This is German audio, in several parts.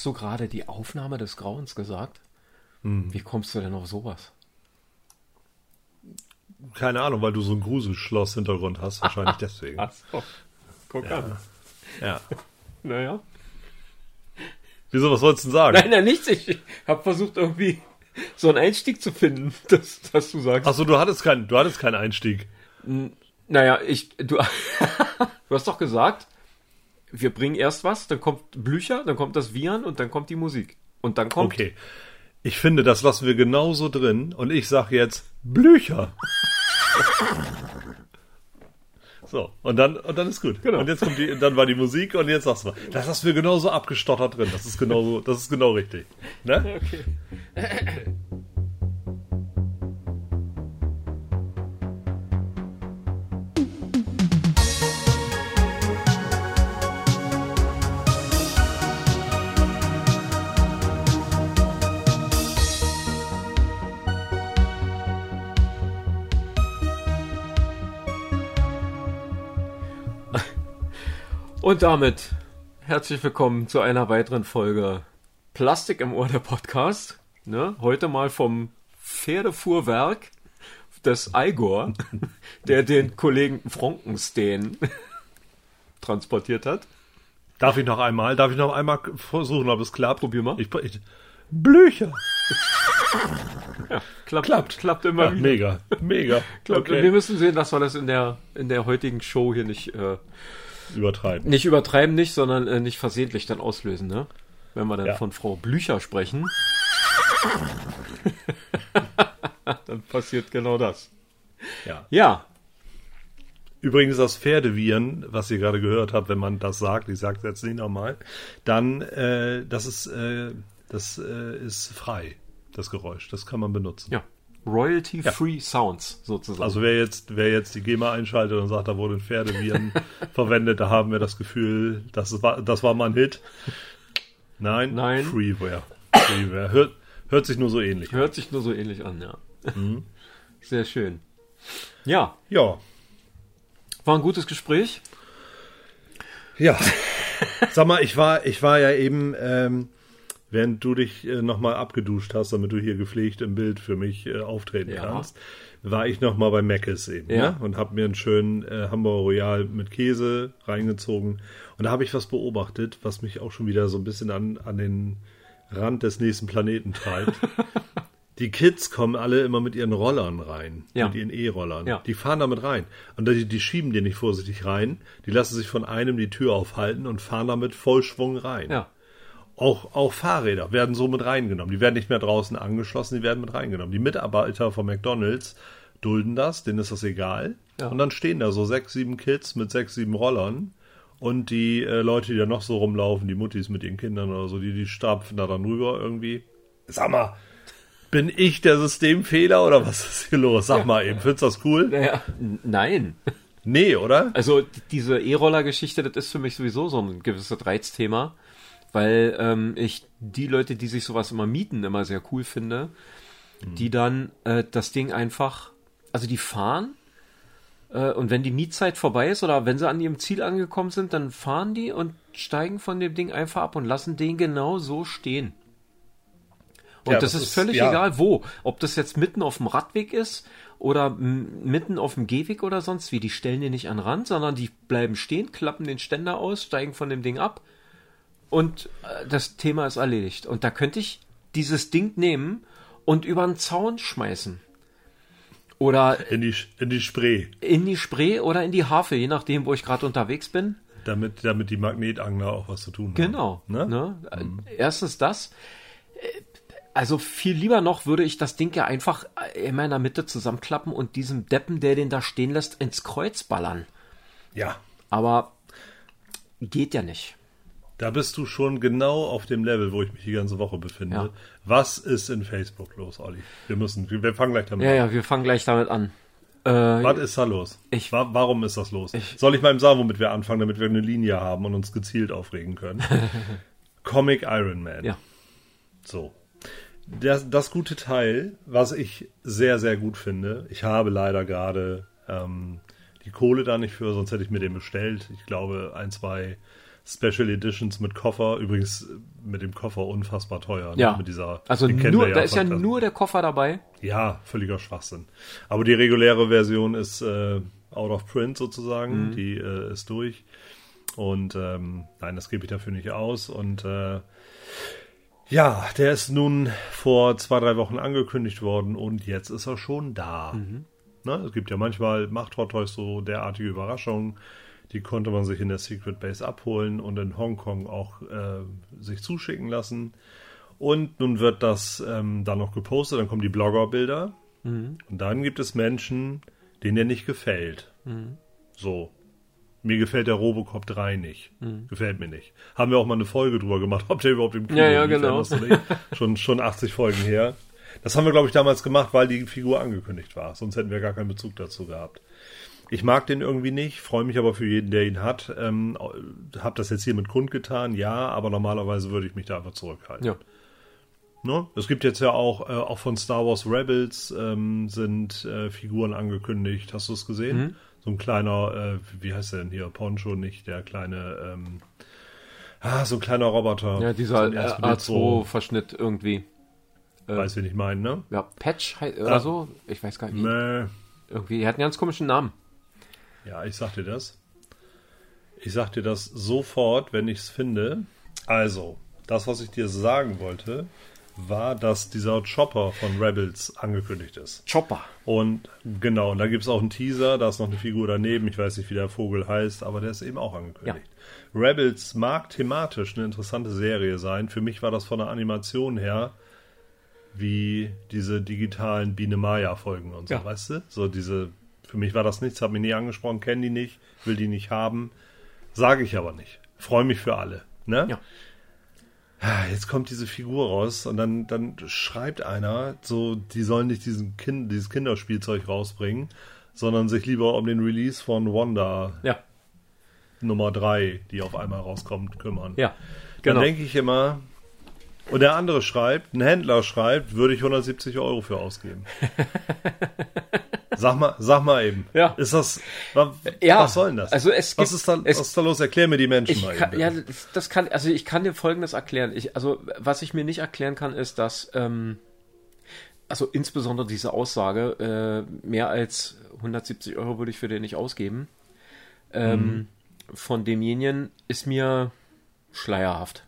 Hast du gerade die Aufnahme des Grauens gesagt? Hm. Wie kommst du denn auf sowas? Keine Ahnung, weil du so ein Gruselschloss-Hintergrund hast, wahrscheinlich deswegen. Ach so. Guck an. Ja. Naja. Wieso, was wolltest du denn sagen? Nein, nein, nichts. Ich habe versucht, irgendwie so einen Einstieg zu finden, dass, dass du sagst. Achso, du hattest keinen, du hattest keinen Einstieg. Naja, ich, du, du hast doch gesagt, wir bringen erst was, dann kommt Blücher, dann kommt das Viren und dann kommt die Musik. Und dann kommt. Okay. Ich finde, das lassen wir genauso drin und ich sag jetzt Blücher. So, und dann, und dann ist gut. Genau. Und jetzt kommt die, dann war die Musik und jetzt sagst du, das lassen wir genauso abgestottert drin. Das ist genauso, das ist genau richtig. Ne? Okay. Und damit herzlich willkommen zu einer weiteren Folge Plastik im Ohr der Podcast. Ne? Heute mal vom Pferdefuhrwerk des Igor, der den Kollegen Frankenstein transportiert hat. Darf ich noch einmal, darf ich noch einmal versuchen, ob es klappt? Probier mal. Ich, ich, Blücher. Klappt, Klappt. klappt immer Ja, wieder. mega, mega. Klappt. Wir Okay. müssen sehen, dass wir das in der, in der heutigen Show hier nicht, äh, Übertreiben. nicht übertreiben, nicht, sondern äh, nicht versehentlich dann auslösen, ne? Wenn wir dann Ja. von Frau Blücher sprechen. dann passiert genau das. Ja. Ja, Übrigens das Pferdeviren, was ihr gerade gehört habt, wenn man das sagt, ich sage es jetzt nicht nochmal, dann äh, das ist äh, das äh, ist frei, das Geräusch, das kann man benutzen. ja. Royalty-free Sounds sozusagen. Also wer jetzt wer jetzt die GEMA einschaltet und sagt, da wurden Pferdeviren verwendet, da haben wir das Gefühl, das war das war mal ein Hit. Nein, Nein. Freeware. Freeware hört hört sich nur so ähnlich. an. Hört sich nur so ähnlich an, ja. Mhm. Sehr schön. Ja, Ja, war ein gutes Gespräch. Ja. Sag mal, ich war, ich war ja eben, ähm, während du dich äh, nochmal abgeduscht hast, damit du hier gepflegt im Bild für mich äh, auftreten Ja. kannst, war ich nochmal bei Mc's eben Ja. ne? und habe mir einen schönen äh, Hamburger Royal mit Käse reingezogen. Und da habe ich was beobachtet, was mich auch schon wieder so ein bisschen an, an den Rand des nächsten Planeten treibt. Die Kids kommen alle immer mit ihren Rollern rein, Ja. mit ihren E-Rollern. Ja. Die fahren damit rein. Und die, die schieben die nicht vorsichtig rein. Die lassen sich von einem die Tür aufhalten und fahren damit Vollschwung rein. Ja. Auch, auch Fahrräder werden so mit reingenommen. Die werden nicht mehr draußen angeschlossen, die werden mit reingenommen. Die Mitarbeiter von McDonalds dulden das, denen ist das egal. Ja. Und dann stehen da so sechs, sieben Kids mit sechs, sieben Rollern. Und die äh, Leute, die da noch so rumlaufen, die Muttis mit ihren Kindern oder so, die, die stapfen da dann rüber irgendwie. Sag mal, bin ich der Systemfehler oder was ist hier los? Sag mal eben, findest du das cool? Naja, nein. Nee, oder? Also diese E-Roller-Geschichte, das ist für mich sowieso so ein gewisses Reizthema, weil ähm, ich die Leute, die sich sowas immer mieten, immer sehr cool finde, die dann äh, das Ding einfach, also die fahren äh, und wenn die Mietzeit vorbei ist oder wenn sie an ihrem Ziel angekommen sind, dann fahren die und steigen von dem Ding einfach ab und lassen den genau so stehen. Und Ja, das, das ist ist- völlig ja. egal wo. Ob das jetzt mitten auf dem Radweg ist oder mitten auf dem Gehweg oder sonst wie. Die stellen die nicht an den Rand, sondern die bleiben stehen, klappen den Ständer aus, steigen von dem Ding ab und äh, das Thema ist erledigt. Und da könnte ich dieses Ding nehmen und über den Zaun schmeißen. Oder In die, in die Spree, in die Spree oder in die Havel, je nachdem, wo ich gerade unterwegs bin. damit, damit die Magnetangler auch was zu tun haben. Genau. Ne? Ne? Äh, Erstens das. Also viel lieber noch würde ich das Ding ja einfach äh, in meiner Mitte zusammenklappen und diesem Deppen, der den da stehen lässt, ins Kreuz ballern. Ja, Aber geht ja nicht. Da bist du schon genau auf dem Level, wo ich mich die ganze Woche befinde. Ja. Was ist in Facebook los, Olli? Wir müssen, wir fangen gleich damit Ja, an. ja, wir fangen gleich damit an. Äh, Was ist da los? Ich- Wa- Warum ist das los? Ich- Soll ich mal eben sagen, womit wir anfangen, damit wir eine Linie haben und uns gezielt aufregen können? Comic Iron Man. ja. So. Das, das gute Teil, was ich sehr, sehr gut finde, ich habe leider gerade ähm, die Kohle da nicht für, sonst hätte ich mir den bestellt. Ich glaube, ein, zwei, Special Editions mit Koffer. Übrigens mit dem Koffer unfassbar teuer. ne? Ja. Mit dieser, Also nur, wir da ist ja nur der Koffer dabei. Ja, völliger Schwachsinn. Aber die reguläre Version ist äh, out of print sozusagen. Die äh, ist durch. Und ähm, nein, das gebe ich dafür nicht aus. Und äh, ja, der ist nun vor zwei, drei Wochen angekündigt worden und jetzt ist er schon da. Ne? Es gibt ja manchmal, macht Hot Toys so derartige Überraschungen. Die konnte man sich in der Secret Base abholen und in Hongkong auch äh, sich zuschicken lassen. Und nun wird das ähm, dann noch gepostet, dann kommen die Bloggerbilder. Und dann gibt es Menschen, denen der nicht gefällt. So. Mir gefällt der Robocop 3 nicht. Gefällt mir nicht. Haben wir auch mal eine Folge drüber gemacht, ob der überhaupt im Kino Ja, ja, genau. dich? Schon, schon 80 Folgen her. Das haben wir, glaube ich, damals gemacht, weil die Figur angekündigt war. Sonst hätten wir gar keinen Bezug dazu gehabt. Ich mag den irgendwie nicht, freue mich aber für jeden, der ihn hat. Ähm, hab das jetzt hier mit kundgetan, ja, aber normalerweise würde ich mich da einfach zurückhalten. Ja. Ne? Es gibt jetzt ja auch, äh, auch von Star Wars Rebels ähm, sind äh, Figuren angekündigt. Hast du es gesehen? Mhm. So ein kleiner, äh, wie heißt der denn hier? Poncho, nicht der kleine, ähm, ah, so ein kleiner Roboter. Ja, dieser so äh, ein Erstbild, so, A2-Verschnitt irgendwie. weiß wen ich meine, ne? Ja, Patch hei- oder Ah. so. Ich weiß gar nicht. Mäh. Irgendwie, er hat einen ganz komischen Namen. Ja, ich sag dir das. Ich sag dir das sofort, wenn ich es finde. Also, das, was ich dir sagen wollte, war, dass dieser Chopper von Rebels angekündigt ist. Chopper. Und genau, und da gibt es auch einen Teaser, da ist noch eine Figur daneben, ich weiß nicht, wie der Vogel heißt, aber der ist eben auch angekündigt. Rebels mag thematisch eine interessante Serie sein. Für mich war das von der Animation her wie diese digitalen Biene Maya-Folgen und so, Ja. weißt du? So diese, für mich war das nichts, hat mich nie angesprochen, kenne die nicht, will die nicht haben, sage ich aber nicht. Freue mich für alle. Ne? Ja. Ah, Jetzt kommt diese Figur raus und dann, dann schreibt einer, so, die sollen nicht diesen kind, dieses Kinderspielzeug rausbringen, sondern sich lieber um den Release von Wanda Ja, Nummer 3, die auf einmal rauskommt, kümmern. ja. Dann Genau. denke ich immer, und der andere schreibt, ein Händler schreibt, würde ich 170 Euro für ausgeben. sag mal, sag mal eben. Ja. Ist das, wa- Ja, was soll denn das? also es was gibt- ist da, es- was ist da los? Erklär mir die Menschen Ich mal kann, eben. ja, das- kann, also ich kann dir Folgendes erklären. Ich, also was ich mir nicht erklären kann, ist, dass ähm, also insbesondere diese Aussage äh, mehr als 170 Euro würde ich für den nicht ausgeben. Ähm, Mhm. Von demjenigen ist mir schleierhaft.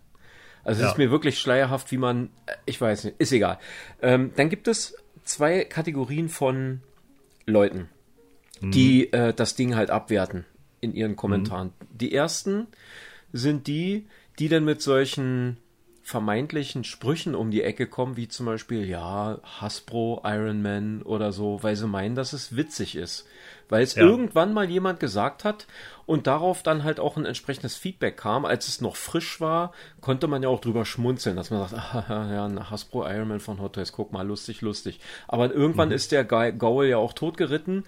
Also es Ja. ist mir wirklich schleierhaft, wie man, äh, ich weiß nicht, ist egal. Ähm, dann gibt es zwei Kategorien von Leuten, die äh, das Ding halt abwerten in ihren Kommentaren. Die ersten sind die, die dann mit solchen vermeintlichen Sprüchen um die Ecke kommen, wie zum Beispiel, ja, Hasbro, Iron Man oder so, weil sie meinen, dass es witzig ist. Weil es Ja. irgendwann mal jemand gesagt hat und darauf dann halt auch ein entsprechendes Feedback kam. Als es noch frisch war, konnte man ja auch drüber schmunzeln, dass man sagt, ah, ja, ein Hasbro Iron Man von Hot Toys, guck mal, lustig, lustig. Aber irgendwann ist der Ga- Gaul ja auch totgeritten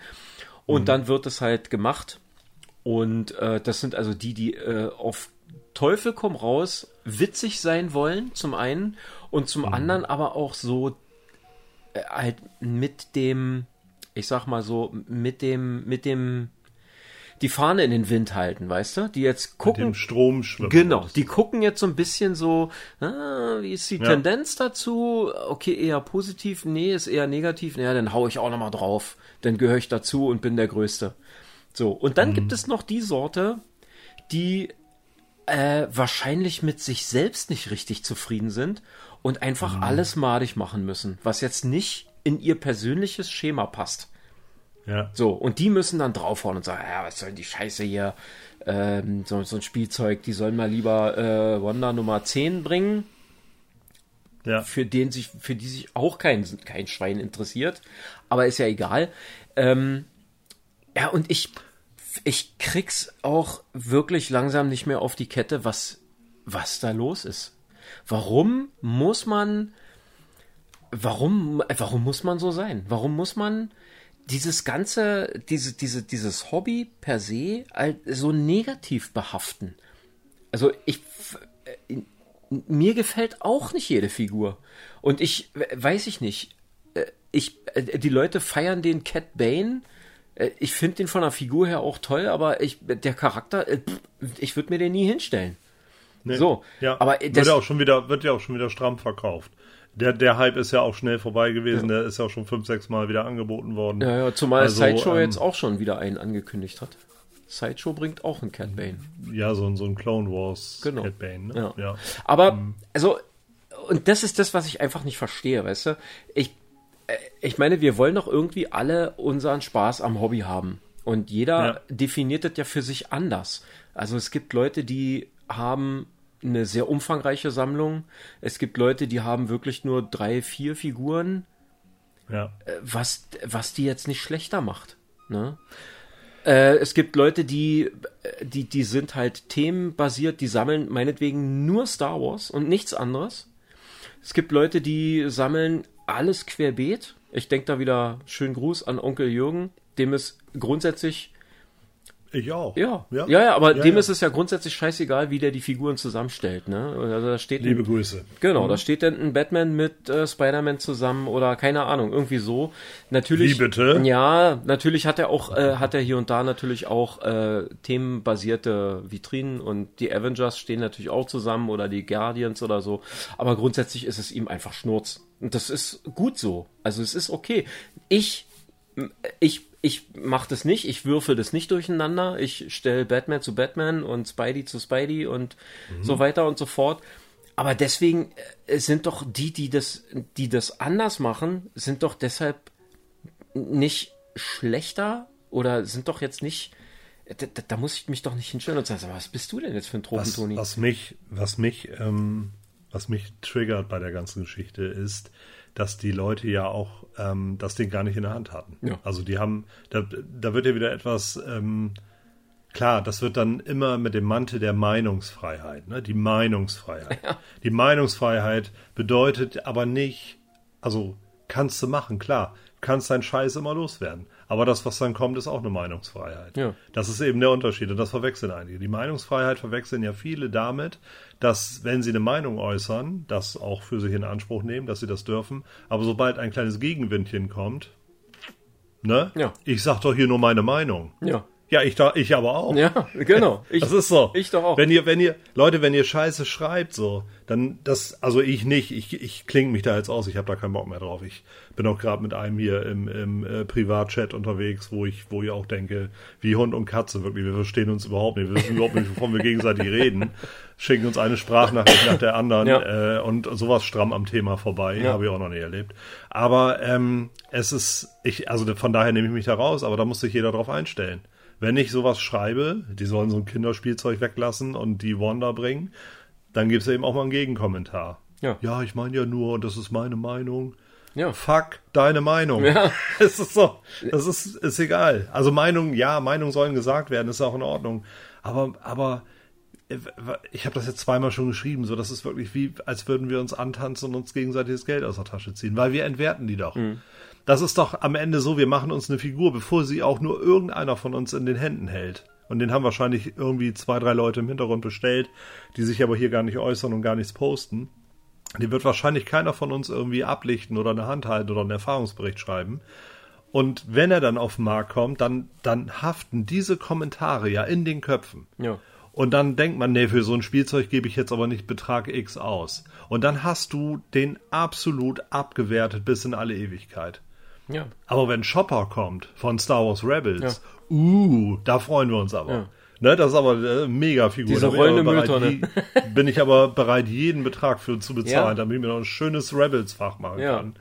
und dann wird es halt gemacht. Und äh, das sind also die, die äh, auf Teufel komm raus witzig sein wollen, zum einen, und zum anderen aber auch so äh, halt mit dem, ich sag mal so, mit dem, mit dem, die Fahne in den Wind halten, weißt du? Die jetzt Mit gucken. dem Strom schwimmen. Genau, die gucken jetzt so ein bisschen so, ah, wie ist die Ja. Tendenz dazu? Okay, eher positiv, nee, ist eher negativ, naja, dann hau ich auch nochmal drauf, dann gehöre ich dazu und bin der Größte. So, und dann gibt es noch die Sorte, die äh, wahrscheinlich mit sich selbst nicht richtig zufrieden sind und einfach alles madig machen müssen, was jetzt nicht in ihr persönliches Schema passt. Ja. So, und die müssen dann draufhauen und sagen, ja, was soll denn die Scheiße hier? Ähm, so, so ein Spielzeug, die sollen mal lieber äh, Wanda Nummer 10 bringen, Ja. für den sich, für die sich auch kein, kein Schwein interessiert. Aber ist ja egal. Ähm, ja, und ich, ich krieg's auch wirklich langsam nicht mehr auf die Kette, was, was da los ist. Warum muss man, warum, warum muss man so sein? Warum muss man dieses ganze, diese, diese, dieses Hobby per se so negativ behaften? Also ich, mir gefällt auch nicht jede Figur. Und ich, weiß ich nicht, äh, ich, äh, die Leute feiern den Cat Bane Ich finde den von der Figur her auch toll, aber ich, der Charakter, äh, ich würde mir den nie hinstellen. Nee. So, ja. aber wird das- ja auch schon wieder, wird ja auch schon wieder stramm verkauft. Der, der Hype ist ja auch schnell vorbei gewesen, der ist ja auch schon fünf, sechs Mal wieder angeboten worden. Ja, ja, zumal Also, Sideshow ähm, jetzt auch schon wieder einen angekündigt hat. Sideshow bringt auch einen Cat Bane. Ja, so, ein- so ein Clone Wars Genau. Cat Bane, ne? Ja. ja. Aber, also, und das ist das, was ich einfach nicht verstehe, weißt du? Ich, äh, ich meine, wir wollen doch irgendwie alle unseren Spaß am Hobby haben. Und jeder Ja. definiert das ja für sich anders. Also es gibt Leute, die haben eine sehr umfangreiche Sammlung. Es gibt Leute, die haben wirklich nur drei, vier Figuren, ja. was, was die jetzt nicht schlechter macht. Ne? Äh, es gibt Leute, die, die, die sind halt themenbasiert, die sammeln meinetwegen nur Star Wars und nichts anderes. Es gibt Leute, die sammeln alles querbeet. Ich denke da wieder schönen Gruß an Onkel Jürgen, dem ist grundsätzlich Ich auch. ja, ja, ja, ja, aber Ja, dem ja. ist es ja grundsätzlich scheißegal, wie der die Figuren zusammenstellt, ne? Also da steht ein- Liebe Grüße. Genau, da steht dann ein Batman mit äh, Spider-Man zusammen oder keine Ahnung, irgendwie so. Natürlich. Wie bitte? Ja, natürlich hat er auch, äh, hat er hier und da natürlich auch äh, themenbasierte Vitrinen und die Avengers stehen natürlich auch zusammen oder die Guardians oder so. Aber grundsätzlich ist es ihm einfach Schnurz. Und das ist gut so. Also es ist okay. Ich ich, ich mache das nicht, ich würfel das nicht durcheinander. Ich stelle Batman zu Batman und Spidey zu Spidey und so weiter und so fort. Aber deswegen äh, sind doch die, die das, die das anders machen, sind doch deshalb nicht schlechter oder sind doch jetzt nicht. Da, da, muss ich mich doch nicht hinstellen und sagen, was bist du denn jetzt für ein Was, Tropentoni? was mich, was mich, ähm, was mich triggert bei der ganzen Geschichte ist, dass die Leute ja auch ähm, das Ding gar nicht in der Hand hatten. Ja. Also die haben, da, da wird ja wieder etwas, ähm, klar, das wird dann immer mit dem Mantel der Meinungsfreiheit, ne? Die Meinungsfreiheit. Die Meinungsfreiheit bedeutet aber nicht, also kannst du machen, klar, kannst deinen Scheiß immer loswerden. Aber das, was dann kommt, ist auch eine Meinungsfreiheit. Ja. Das ist eben der Unterschied und das verwechseln einige. Die Meinungsfreiheit verwechseln ja viele damit, dass wenn sie eine Meinung äußern, das auch für sich in Anspruch nehmen, dass sie das dürfen, aber sobald ein kleines Gegenwindchen kommt, ne? Ja. Ich sag doch hier nur meine Meinung. Ja. Ja, ich, da, ich aber auch. Ja, genau. Ich, das ist so. Ich doch auch. Wenn ihr, wenn ihr, Leute, wenn ihr Scheiße schreibt, so, dann das, also ich nicht, ich, ich klinge mich da jetzt aus, ich habe da keinen Bock mehr drauf. Ich bin auch gerade mit einem hier im, im äh, Privatchat unterwegs, wo ich, wo ich auch denke, wie Hund und Katze, wirklich, wir verstehen uns überhaupt nicht, wir wissen überhaupt nicht, wovon wir gegenseitig reden, schicken uns eine Sprachnachricht nach der anderen Ja. äh, und sowas stramm am Thema vorbei, Ja. habe ich auch noch nie erlebt. Aber ähm, es ist, ich, also von daher nehme ich mich da raus, aber da muss sich jeder drauf einstellen. Wenn ich sowas schreibe, die sollen so ein Kinderspielzeug weglassen und die Wanda bringen, dann gibt es eben auch mal einen Gegenkommentar. Ja. ja, ich meine ja nur, und das ist meine Meinung. Ja. Fuck deine Meinung. Ja. Es ist so, das ist, ist egal. Also Meinung, ja, Meinungen sollen gesagt werden, ist auch in Ordnung. Aber, aber äh, ich habe das jetzt zweimal schon geschrieben, so das ist wirklich wie, als würden wir uns antanzen und uns gegenseitig das Geld aus der Tasche ziehen, weil wir entwerten die doch. Das ist doch am Ende so, wir machen uns eine Figur, bevor sie auch nur irgendeiner von uns in den Händen hält. Und den haben wahrscheinlich irgendwie zwei, drei Leute im Hintergrund bestellt, die sich aber hier gar nicht äußern und gar nichts posten. Die wird wahrscheinlich keiner von uns irgendwie ablichten oder eine Hand halten oder einen Erfahrungsbericht schreiben. Und wenn er dann auf den Markt kommt, dann, dann haften diese Kommentare ja in den Köpfen. Ja. Und dann denkt man, nee, für so ein Spielzeug gebe ich jetzt aber nicht Betrag X aus. Und dann hast du den absolut abgewertet bis in alle Ewigkeit. Ja. Aber wenn Shopper kommt von Star Wars Rebels, uh, da freuen wir uns aber. Ja. Ne, das ist aber äh, mega Figur. Diese Da bin ich aber rollende bereit, Mülltonne. Bin ich aber bereit, jeden Betrag für zu bezahlen, Ja. damit ich mir noch ein schönes Rebels-Fach machen Ja. kann.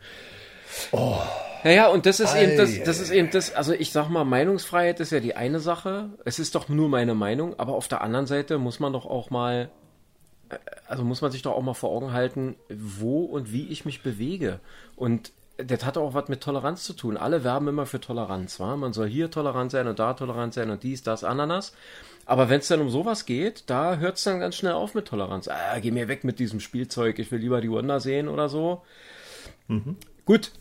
Ja, ja, und das ist eben das, das ist eben das, also ich sag mal, Meinungsfreiheit ist ja die eine Sache. Es ist doch nur meine Meinung, aber auf der anderen Seite muss man doch auch mal, äh, also muss man sich doch auch mal vor Augen halten, wo und wie ich mich bewege. Und das hat auch was mit Toleranz zu tun. Alle werben immer für Toleranz, wa? Man soll hier tolerant sein und da tolerant sein und dies, das, Ananas. Aber wenn es dann um sowas geht, da hört es dann ganz schnell auf mit Toleranz. Ah, geh mir weg mit diesem Spielzeug, ich will lieber die Wonder sehen oder so. Gut,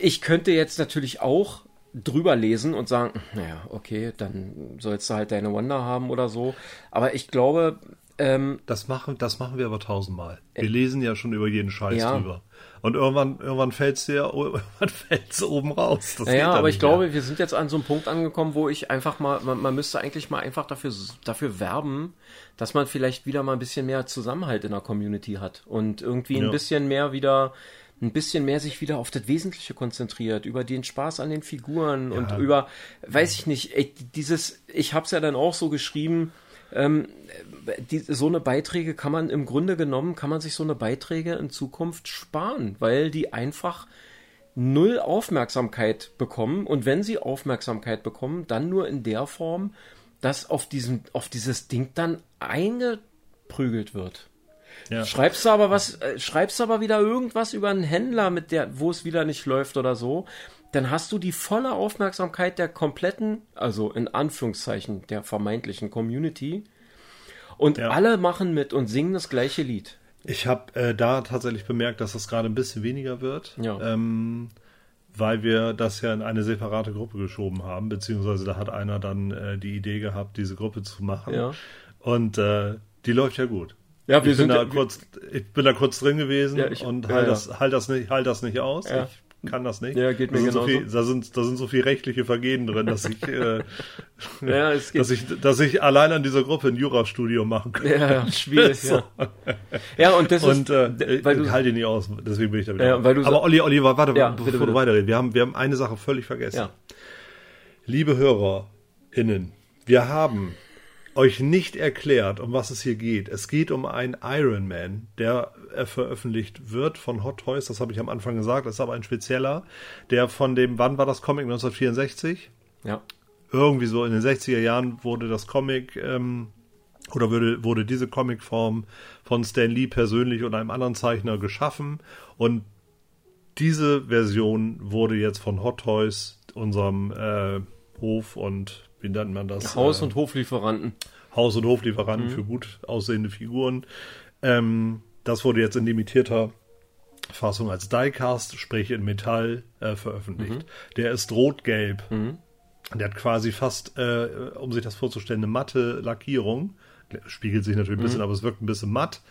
ich könnte jetzt natürlich auch drüber lesen und sagen, naja, okay, dann sollst du halt deine Wonder haben oder so. Aber ich glaube, Ähm, Das machen, das machen wir aber tausendmal. Wir lesen ja schon über jeden Scheiß Ja. drüber. Und irgendwann, irgendwann fällt's dir, irgendwann fällt's oben raus. Das Naja, aber ich mehr. glaube, wir sind jetzt an so einem Punkt angekommen, wo ich einfach mal, man, man müsste eigentlich mal einfach dafür, dafür werben, dass man vielleicht wieder mal ein bisschen mehr Zusammenhalt in der Community hat und irgendwie ein Ja. bisschen mehr wieder, ein bisschen mehr sich wieder auf das Wesentliche konzentriert, über den Spaß an den Figuren und über, weiß ich nicht, ey, dieses, ich hab's ja dann auch so geschrieben, ähm, die, so eine Beiträge kann man im Grunde genommen, kann man sich so eine Beiträge in Zukunft sparen, weil die einfach null Aufmerksamkeit bekommen und wenn sie Aufmerksamkeit bekommen, dann nur in der Form, dass auf diesem, auf dieses Ding dann eingeprügelt wird. Ja. Schreibst du aber was, äh, schreibst aber wieder irgendwas über einen Händler, mit der, wo es wieder nicht läuft oder so, dann hast du die volle Aufmerksamkeit der kompletten, also in Anführungszeichen der vermeintlichen Community und Ja. alle machen mit und singen das gleiche Lied. Ich habe äh, da tatsächlich bemerkt, dass das gerade ein bisschen weniger wird, Ja. ähm, weil wir das ja in eine separate Gruppe geschoben haben, beziehungsweise da hat einer dann äh, die Idee gehabt, diese Gruppe zu machen. Ja. Und äh, die läuft ja gut. Ja, ich wir bin sind da ja- kurz, ich bin da kurz drin gewesen Ja, ich- und halt ja. das, halt das nicht, halt das nicht aus. Ja. Ich kann das nicht. Ja, geht da mir sind so genauso. viel, da sind, da sind so viel rechtliche Vergehen drin, dass ich, äh, Ja, es geht. dass ich, dass ich allein an dieser Gruppe ein Jurastudium machen kann. Ja, schwierig, ja. Ja, und das Und ist, äh, weil du, halte ihn nicht aus, deswegen bin ich da wieder. Ja, weil du Aber Olli, Olli, warte, Ja, bevor bitte, du bitte. weiterredest. Wir haben, wir haben eine Sache völlig vergessen. ja, Liebe HörerInnen, wir haben euch nicht erklärt, um was es hier geht. Es geht um einen Iron Man, der äh, veröffentlicht wird von Hot Toys. Das habe ich am Anfang gesagt. Das ist aber ein spezieller, der von dem, wann war das Comic? 1964? ja, irgendwie so in den 60er Jahren wurde das Comic ähm, oder wurde, wurde diese Comicform von Stan Lee persönlich und einem anderen Zeichner geschaffen und diese Version wurde jetzt von Hot Toys, unserem äh, Hof und wie nennt man das? Haus- Äh, und Hoflieferanten. Haus- und Hoflieferanten für gut aussehende Figuren. Ähm, das wurde jetzt in limitierter Fassung als Diecast, sprich in Metall, äh, veröffentlicht. Der ist rot-gelb. Der hat quasi fast, äh, um sich das vorzustellen, eine matte Lackierung. Spiegelt sich natürlich ein bisschen, aber es wirkt ein bisschen matt.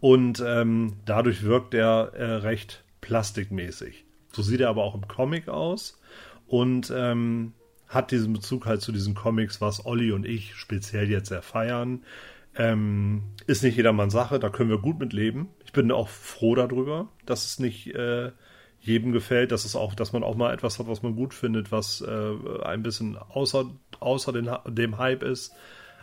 Und ähm, dadurch wirkt er äh, recht plastikmäßig. So sieht er aber auch im Comic aus. Und ähm, hat diesen Bezug halt zu diesen Comics, was Olli und ich speziell jetzt sehr feiern. Ähm, ist nicht jedermanns Sache, da können wir gut mit leben. Ich bin auch froh darüber, dass es nicht äh, jedem gefällt, dass es auch, dass man auch mal etwas hat, was man gut findet, was äh, ein bisschen außer, außer den, dem Hype ist.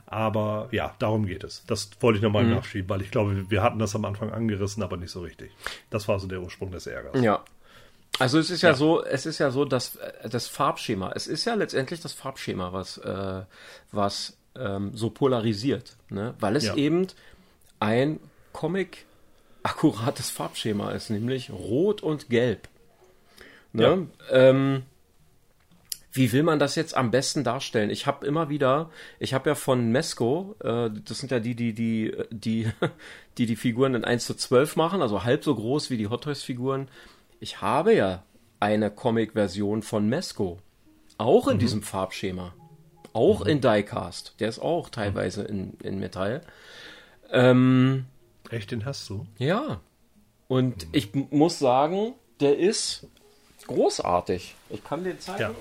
Aber ja, darum geht es. Das wollte ich nochmal nachschieben, weil ich glaube, wir hatten das am Anfang angerissen, aber nicht so richtig. Das war so der Ursprung des Ärgers. Ja. Also es ist ja, so, es ist ja so, dass äh, das Farbschema, es ist ja letztendlich das Farbschema, was, äh, was ähm, so polarisiert, ne? weil es Ja. eben ein Comic akkurates Farbschema ist, nämlich Rot und Gelb. Ne? Ähm, wie will man das jetzt am besten darstellen? Ich habe immer wieder, ich habe ja von Mesco, äh, das sind ja die, die, die, die, die die Figuren in 1 zu 12 machen, also halb so groß wie die Hot Toys Figuren. Ich habe ja eine Comic-Version von Mesco. Auch in diesem Farbschema. Auch in Diecast. Der ist auch teilweise in, in Metall. Ähm, Echt, den hast du? ja. Und ich m- muss sagen, der ist großartig. Ich kann den zeigen.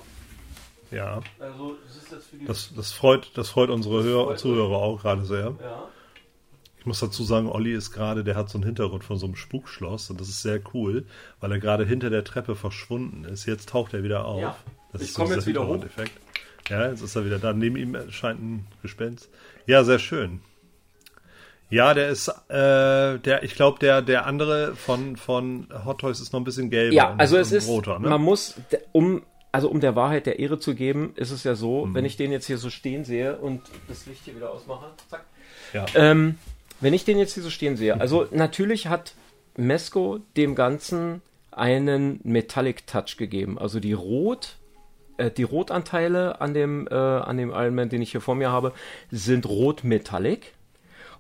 Ja. Ja. Also, das ist jetzt für die. Das, das freut, das freut unsere Hörer, Zuhörer auch gerade sehr. ja. Ich muss dazu sagen, Olli ist gerade, der hat so einen Hintergrund von so einem Spukschloss und das ist sehr cool, weil er gerade hinter der Treppe verschwunden ist. Jetzt taucht er wieder auf. Ja. Das Ich ist komm dieser jetzt wieder hoch. Hintergrundeffekt. Ja, jetzt ist er wieder da. Neben ihm scheint ein Gespenst. Ja, sehr schön. Ja, der ist, äh, der, ich glaube, der, der andere von, von Hot Toys ist noch ein bisschen gelber. Ja, also es ist, roter, ne? man muss, um, also um der Wahrheit der Ehre zu geben, ist es ja so, Mhm. wenn ich den jetzt hier so stehen sehe und das Licht hier wieder ausmache, zack, ja. Ähm, wenn ich den jetzt hier so stehen sehe, also natürlich hat Mesco dem Ganzen einen Metallic Touch gegeben. Also die Rot, äh, die Rotanteile an dem, äh, an dem Iron Man, den ich hier vor mir habe, sind rot Metallic.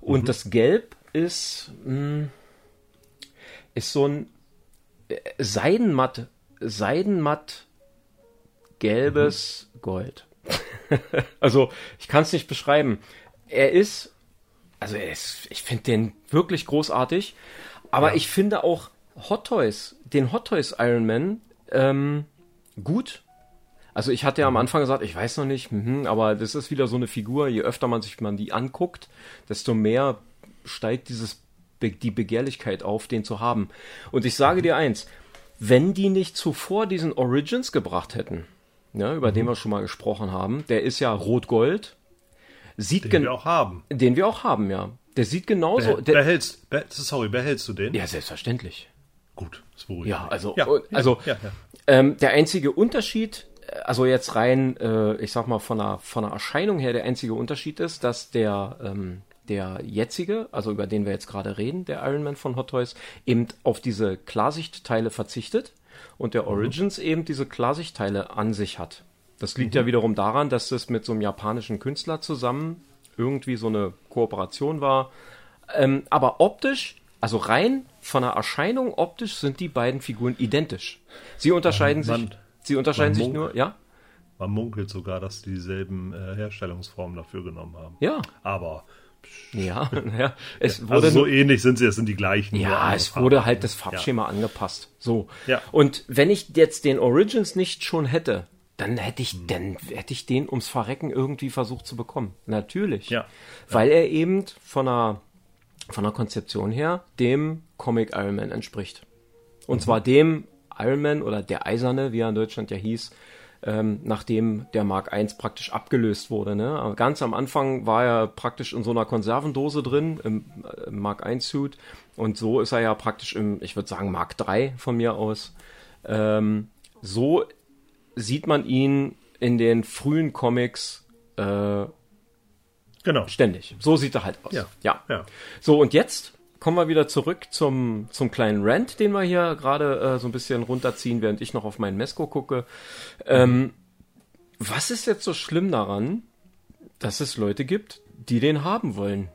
Und das Gelb ist, mh, ist so ein äh, Seidenmatt, Seidenmatt gelbes Gold. also ich kann es nicht beschreiben. Er ist also es, ich finde den wirklich großartig. Aber Ja. ich finde auch Hot Toys, den Hot Toys Iron Man, ähm, gut. Also ich hatte ja am Anfang gesagt, ich weiß noch nicht, mhm, aber das ist wieder so eine Figur, je öfter man sich man die anguckt, desto mehr steigt dieses die Begehrlichkeit auf, den zu haben. Und ich sage dir eins, wenn die nicht zuvor diesen Origins gebracht hätten, ne, über den wir schon mal gesprochen haben, der ist ja rot-gold, sieht Den wir auch haben. den wir auch haben, ja. Der sieht genauso, Behält, der, behältst, beh- sorry, behältst du den? ja, selbstverständlich. Gut, das beruhigt Ja, also, ja, also ja, ja. Ähm, der einzige Unterschied, äh, also jetzt rein, äh, ich sag mal von der von der Erscheinung her, der einzige Unterschied ist, dass der ähm, der jetzige, also über den wir jetzt gerade reden, der Iron Man von Hot Toys, eben auf diese Klarsichtteile verzichtet und der Origins eben diese Klarsichtteile an sich hat. Das liegt ja wiederum daran, dass das mit so einem japanischen Künstler zusammen irgendwie so eine Kooperation war. Ähm, aber optisch, also rein von der Erscheinung optisch sind die beiden Figuren identisch. Sie unterscheiden Man- sich, sie unterscheiden sich nur, ja? Man munkelt sogar, dass die dieselben äh, Herstellungsformen dafür genommen haben. Ja. Aber Ja, ja. Es wurde also so nur, ähnlich sind sie, es sind die gleichen. ja, es Farben. wurde halt das Farbschema angepasst. So. Ja. Und wenn ich jetzt den Origins nicht schon hätte, dann hätte ich, dann hätte ich den ums Verrecken irgendwie versucht zu bekommen. Natürlich. Ja. Weil er eben von der, von der Konzeption her dem Comic Iron Man entspricht. Und zwar dem Iron Man oder der Eiserne, wie er in Deutschland ja hieß, ähm, nachdem der Mark I praktisch abgelöst wurde. Ne? Ganz am Anfang war er praktisch in so einer Konservendose drin, im, äh, im Mark I-Suit. Und so ist er ja praktisch im, ich würde sagen, Mark III von mir aus. Ähm, so sieht man ihn in den frühen Comics äh, Genau. ständig. So sieht er halt aus. Ja. ja. Ja. So, und jetzt kommen wir wieder zurück zum, zum kleinen Rant, den wir hier gerade äh, so ein bisschen runterziehen, während ich noch auf meinen Mesco gucke. Ähm, was ist jetzt so schlimm daran, dass es Leute gibt, die den haben wollen?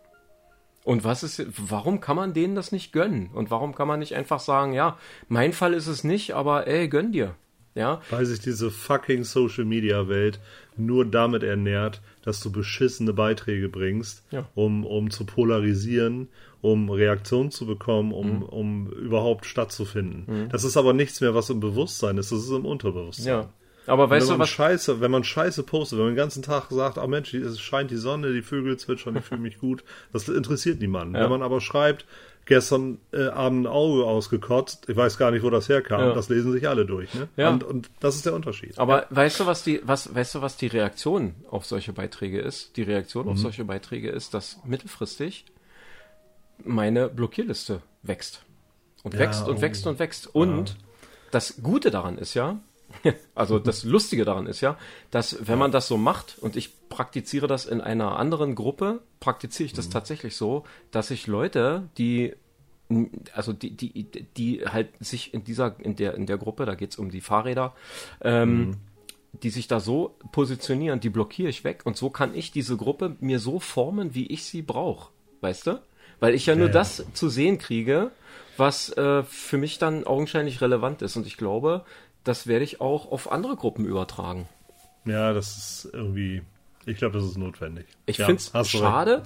Und was ist, warum kann man denen das nicht gönnen? Und warum kann man nicht einfach sagen, ja, mein Fall ist es nicht, aber ey, gönn dir. Ja, Weil sich diese fucking Social Media Welt nur damit ernährt, dass du beschissene Beiträge bringst, Ja. um, um zu polarisieren, um Reaktionen zu bekommen, um, Mhm. um überhaupt stattzufinden. Das ist aber nichts mehr, was im Bewusstsein ist, das ist im Unterbewusstsein. ja. Aber weißt wenn du man was? Scheiße, wenn man Scheiße postet, wenn man den ganzen Tag sagt, ah Mensch, es scheint die Sonne, die Vögel zwitschern, ich fühle mich gut, das interessiert niemanden. Ja. Wenn man aber schreibt, gestern äh, Abend ein Auge ausgekotzt, ich weiß gar nicht, wo das herkam, Ja. das lesen sich alle durch, ne? Ja. Und, und das ist der Unterschied. Aber weißt du, was die, was, weißt du, was die Reaktion auf solche Beiträge ist? Die Reaktion Mhm. auf solche Beiträge ist, dass mittelfristig meine Blockierliste wächst. Und Ja, wächst und oh. wächst und wächst. Und das Gute daran ist ja, also das Lustige daran ist ja, dass wenn man das so macht und ich praktiziere das in einer anderen Gruppe, praktiziere ich das Mhm. tatsächlich so, dass ich Leute, die also die, die, die halt sich in dieser, in der, in der Gruppe, da geht's um die Fahrräder, ähm, die sich da so positionieren, die blockiere ich weg und so kann ich diese Gruppe mir so formen, wie ich sie brauche. Weißt du? Weil ich ja nur ja. das zu sehen kriege, was äh, für mich dann augenscheinlich relevant ist. Und ich glaube, das werde ich auch auf andere Gruppen übertragen. Ja, das ist irgendwie, ich glaube, das ist notwendig. Ich ja, finde es schade.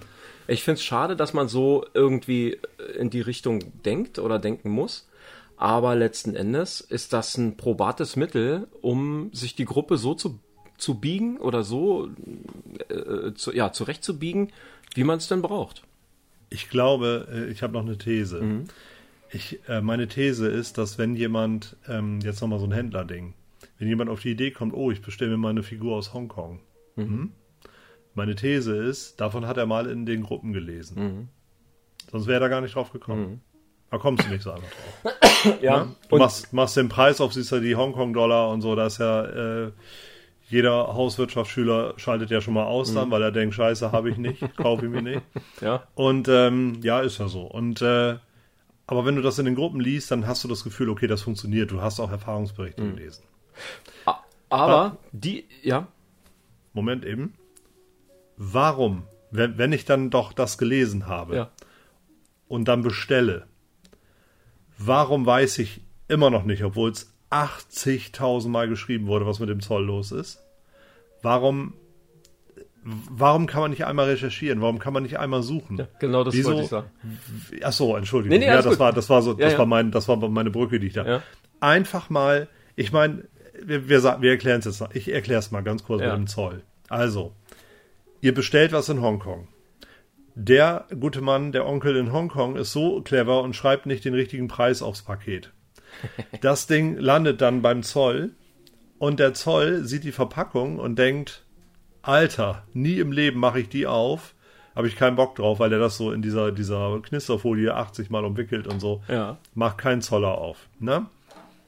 Ich finde es schade, dass man so irgendwie in die Richtung denkt oder denken muss. Aber letzten Endes ist das ein probates Mittel, um sich die Gruppe so zu, zu biegen oder so äh, zu, ja, zurechtzubiegen, wie man es denn braucht. Ich glaube, äh, ich habe noch eine These. Mhm. Ich, äh, meine These ist, dass wenn jemand, ähm, jetzt nochmal so ein Händlerding, wenn jemand auf die Idee kommt, oh, ich bestelle mir mal eine Figur aus Hongkong. Mhm. Meine These ist, davon hat er mal in den Gruppen gelesen. Mhm. Sonst wäre er da gar nicht drauf gekommen. Da kommst du nicht so einfach drauf. Ja. Ne? Du machst, machst den Preis auf, siehst ja die Hongkong-Dollar und so, da ist ja äh, jeder Hauswirtschaftsschüler schaltet ja schon mal aus Mhm. dann, weil er denkt, scheiße, habe ich nicht, kaufe ich mir nicht. ja. Und ähm, ja, ist ja so. Und äh, aber wenn du das in den Gruppen liest, dann hast du das Gefühl, okay, das funktioniert. Du hast auch Erfahrungsberichte Mhm. gelesen. A- Aber die, ja, Moment eben. Warum, wenn, wenn ich dann doch das gelesen habe ja. und dann bestelle, warum weiß ich immer noch nicht, obwohl es 80.000 Mal geschrieben wurde, was mit dem Zoll los ist? Warum warum kann man nicht einmal recherchieren? Warum kann man nicht einmal suchen? Ja, genau das Wieso? wollte ich sagen. Ach so, Entschuldigung. Nee, nee, ja, das gut. war, das war so, das ja, war mein, das war meine Brücke, die ich da. Einfach mal, ich meine, wir, wir, wir erklären es jetzt. Ich erkläre es mal ganz kurz mit dem Zoll. Also, ihr bestellt was in Hongkong. Der gute Mann, der Onkel in Hongkong, ist so clever und schreibt nicht den richtigen Preis aufs Paket. Das Ding landet dann beim Zoll und der Zoll sieht die Verpackung und denkt, Alter, nie im Leben mache ich die auf. Habe ich keinen Bock drauf, weil er das so in dieser, dieser Knisterfolie 80 Mal umwickelt und so. Ja. Macht keinen Zoller auf. Ne?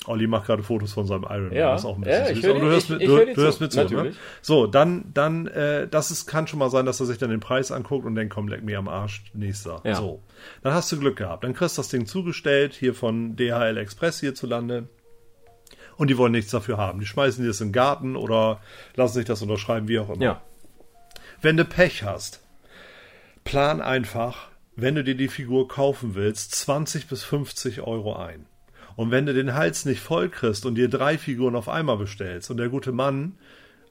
Olli macht gerade Fotos von seinem Iron Man. Ja, das ist auch ein bisschen ja, süß. Aber du hörst mit, ich, du, du hörst mit zu, ne? So, dann, dann, äh, das ist, kann schon mal sein, dass er sich dann den Preis anguckt und denkt, komm, leck mir am Arsch, nächster. Ja. So. Dann hast du Glück gehabt. Dann kriegst du das Ding zugestellt, hier von DHL Express hierzulande. Und die wollen nichts dafür haben. Die schmeißen dir das in den Garten oder lassen sich das unterschreiben, wie auch immer. Ja. Wenn du Pech hast, plan einfach, wenn du dir die Figur kaufen willst, 20 bis 50 Euro ein. Und wenn du den Hals nicht voll kriegst und dir drei Figuren auf einmal bestellst und der gute Mann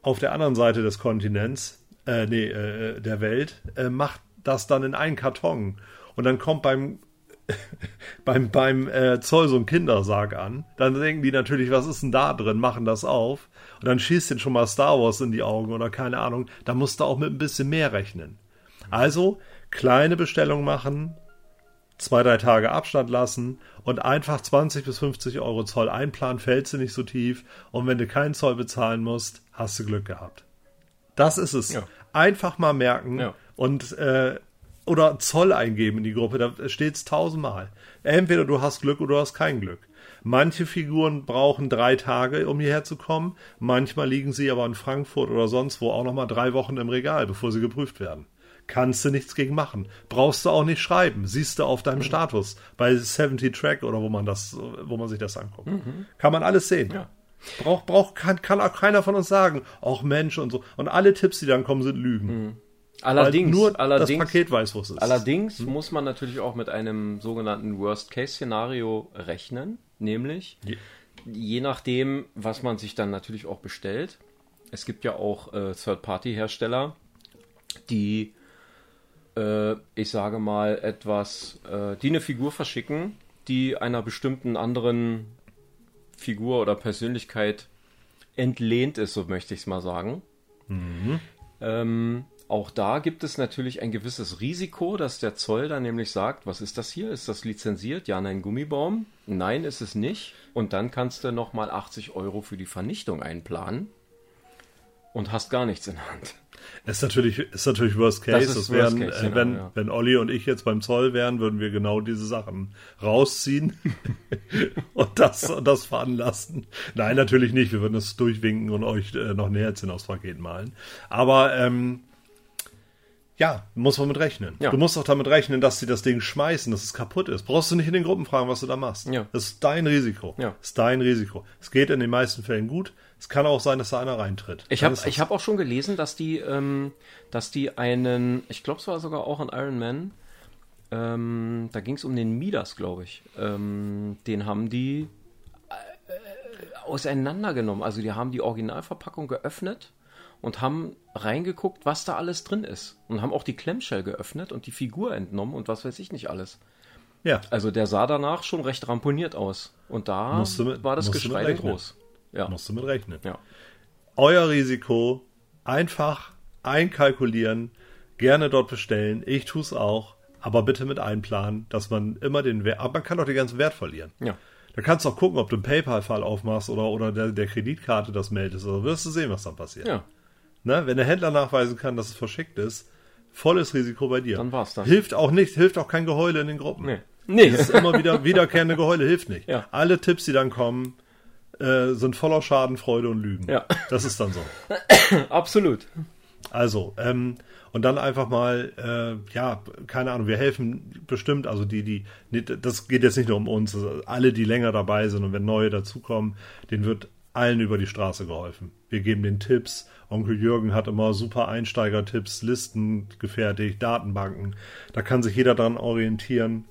auf der anderen Seite des Kontinents, äh, nee, äh, der Welt, äh, macht das dann in einen Karton und dann kommt beim beim, beim äh, Zoll so ein Kindersarg an, dann denken die natürlich, was ist denn da drin, machen das auf und dann schießt den schon mal Star Wars in die Augen oder keine Ahnung, da musst du auch mit ein bisschen mehr rechnen. Also kleine Bestellung machen, zwei, drei Tage Abstand lassen und einfach 20 bis 50 Euro Zoll einplanen, fällst du nicht so tief und wenn du keinen Zoll bezahlen musst, hast du Glück gehabt. Das ist es. Ja. Einfach mal merken ja. und äh, oder Zoll eingeben in die Gruppe, da steht es tausendmal. Entweder du hast Glück oder du hast kein Glück. Manche Figuren brauchen drei Tage, um hierher zu kommen. Manchmal liegen sie aber in Frankfurt oder sonst wo auch nochmal drei Wochen im Regal, bevor sie geprüft werden. Kannst du nichts gegen machen. Brauchst du auch nicht schreiben. Siehst du auf deinem mhm. Status bei 70 Track oder wo man das, wo man sich das anguckt. Mhm. Kann man alles sehen. Ja. Braucht, braucht, kann, kann auch keiner von uns sagen, auch Mensch und so. Und alle Tipps, die dann kommen, sind Lügen. Mhm. Allerdings, nur allerdings, das Paket weiß, wo es ist. Allerdings hm? muss man natürlich auch mit einem sogenannten Worst-Case-Szenario rechnen, nämlich je. je nachdem, was man sich dann natürlich auch bestellt. Es gibt ja auch äh, Third-Party-Hersteller, die äh, ich sage mal, etwas, äh, die eine Figur verschicken, die einer bestimmten anderen Figur oder Persönlichkeit entlehnt ist, so möchte ich es mal sagen. Mhm. Ähm, auch da gibt es natürlich ein gewisses Risiko, dass der Zoll dann nämlich sagt, was ist das hier? Ist das lizenziert? Ja, nein, Gummibaum. Nein, ist es nicht. Und dann kannst du nochmal 80 Euro für die Vernichtung einplanen und hast gar nichts in der Hand. Ist natürlich, ist natürlich Worst Case. Das, das wären, Case, äh, genau, wenn, ja. wenn Olli und ich jetzt beim Zoll wären, würden wir genau diese Sachen rausziehen und das, und das veranlassen. Nein, natürlich nicht. Wir würden es durchwinken und euch äh, noch ein Herzchen aufs Paket malen. Aber, ähm, ja, muss man mit rechnen. Ja. Du musst auch damit rechnen, dass sie das Ding schmeißen, dass es kaputt ist. Brauchst du nicht in den Gruppen fragen, was du da machst. Ja. Das ist dein Risiko. Ja. Das ist dein Risiko. Es geht in den meisten Fällen gut. Es kann auch sein, dass da einer reintritt. Ich habe hab auch schon gelesen, dass die, ähm, dass die einen, ich glaube, es war sogar auch ein Iron Man, ähm, da ging es um den Midas, glaube ich. Ähm, den haben die äh, auseinandergenommen. Also die haben die Originalverpackung geöffnet und haben reingeguckt, was da alles drin ist. Und haben auch die Klemmshell geöffnet und die Figur entnommen und was weiß ich nicht alles. Ja. Also der sah danach schon recht ramponiert aus. Und da mit, war das Geschrei groß. Ja. Musst du mit rechnen. Ja. Euer Risiko einfach einkalkulieren, gerne dort bestellen. Ich tue es auch, aber bitte mit einplanen, dass man immer den Wert, aber man kann doch den ganzen Wert verlieren. Ja. Da kannst du auch gucken, ob du einen PayPal-Fall aufmachst oder, oder der, der Kreditkarte das meldest. Oder wirst du sehen, was dann passiert. Ja. Ne? Wenn der Händler nachweisen kann, dass es verschickt ist, volles Risiko bei dir. Dann war's das. Hilft auch nicht, hilft auch kein Geheule in den Gruppen. Nee. Nee. Das ist immer wieder wiederkehrende Geheule, hilft nicht. Ja. Alle Tipps, die dann kommen, äh, sind voller Schadenfreude und Lügen. Ja. Das ist dann so. Absolut. Also, ähm, und dann einfach mal, äh, ja, keine Ahnung, wir helfen bestimmt, also die, die, das geht jetzt nicht nur um uns, also alle, die länger dabei sind und wenn neue dazukommen, denen wird allen über die Straße geholfen. Wir geben den Tipps. Onkel Jürgen hat immer super Einsteiger-Tipps, Listen gefertigt, Datenbanken. Da kann sich jeder dran orientieren,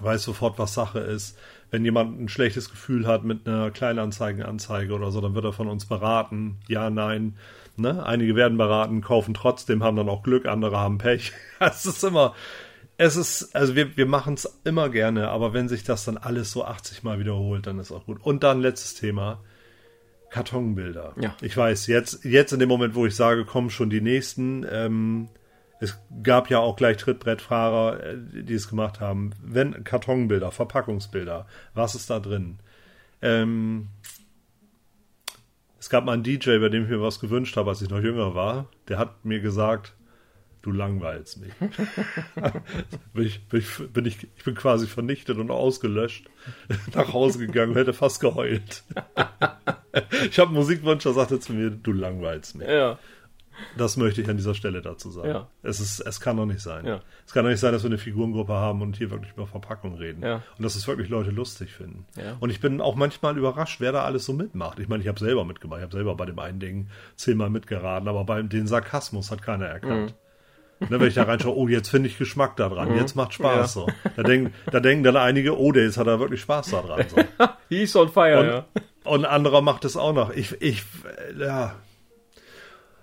weiß sofort, was Sache ist wenn jemand ein schlechtes Gefühl hat mit einer Kleinanzeigenanzeige oder so, dann wird er von uns beraten. Ja, nein. Ne? Einige werden beraten, kaufen trotzdem, haben dann auch Glück, andere haben Pech. Es ist immer, es ist, also wir, wir machen es immer gerne, aber wenn sich das dann alles so 80 Mal wiederholt, dann ist auch gut. Und dann letztes Thema. Kartonbilder. Ja. Ich weiß, jetzt, jetzt in dem Moment, wo ich sage, kommen schon die nächsten, ähm, es gab ja auch gleich Trittbrettfahrer, äh, die es gemacht haben. Wenn Kartonbilder, Verpackungsbilder, was ist da drin? Ähm, es gab mal einen DJ, bei dem ich mir was gewünscht habe, als ich noch jünger war. Der hat mir gesagt, du langweilst mich. bin, ich, bin, ich, bin ich, ich bin quasi vernichtet und ausgelöscht. Nach Hause gegangen, hätte fast geheult. ich habe einen Musikwunsch, da sagte zu mir, du langweilst mich. Ja. Das möchte ich an dieser Stelle dazu sagen. Ja. Es, ist, es kann doch nicht sein. Ja. Es kann doch nicht sein, dass wir eine Figurengruppe haben und hier wirklich über Verpackung reden. Ja. Und dass es wirklich Leute lustig finden. Und ich bin auch manchmal überrascht, wer da alles so mitmacht. Ich meine, ich habe selber mitgemacht. Ich habe selber bei dem einen Ding zehnmal mitgeraten, aber beim den Sarkasmus hat keiner erkannt. Mhm. Ne, wenn ich da reinschaue, oh, jetzt finde ich Geschmack daran, jetzt macht Spaß so. Da, denken, da denken dann einige, oh, jetzt hat er wirklich Spaß daran. So. He's on fire, Und, ja. Und ein anderer macht es auch noch. Ich, ich, ja.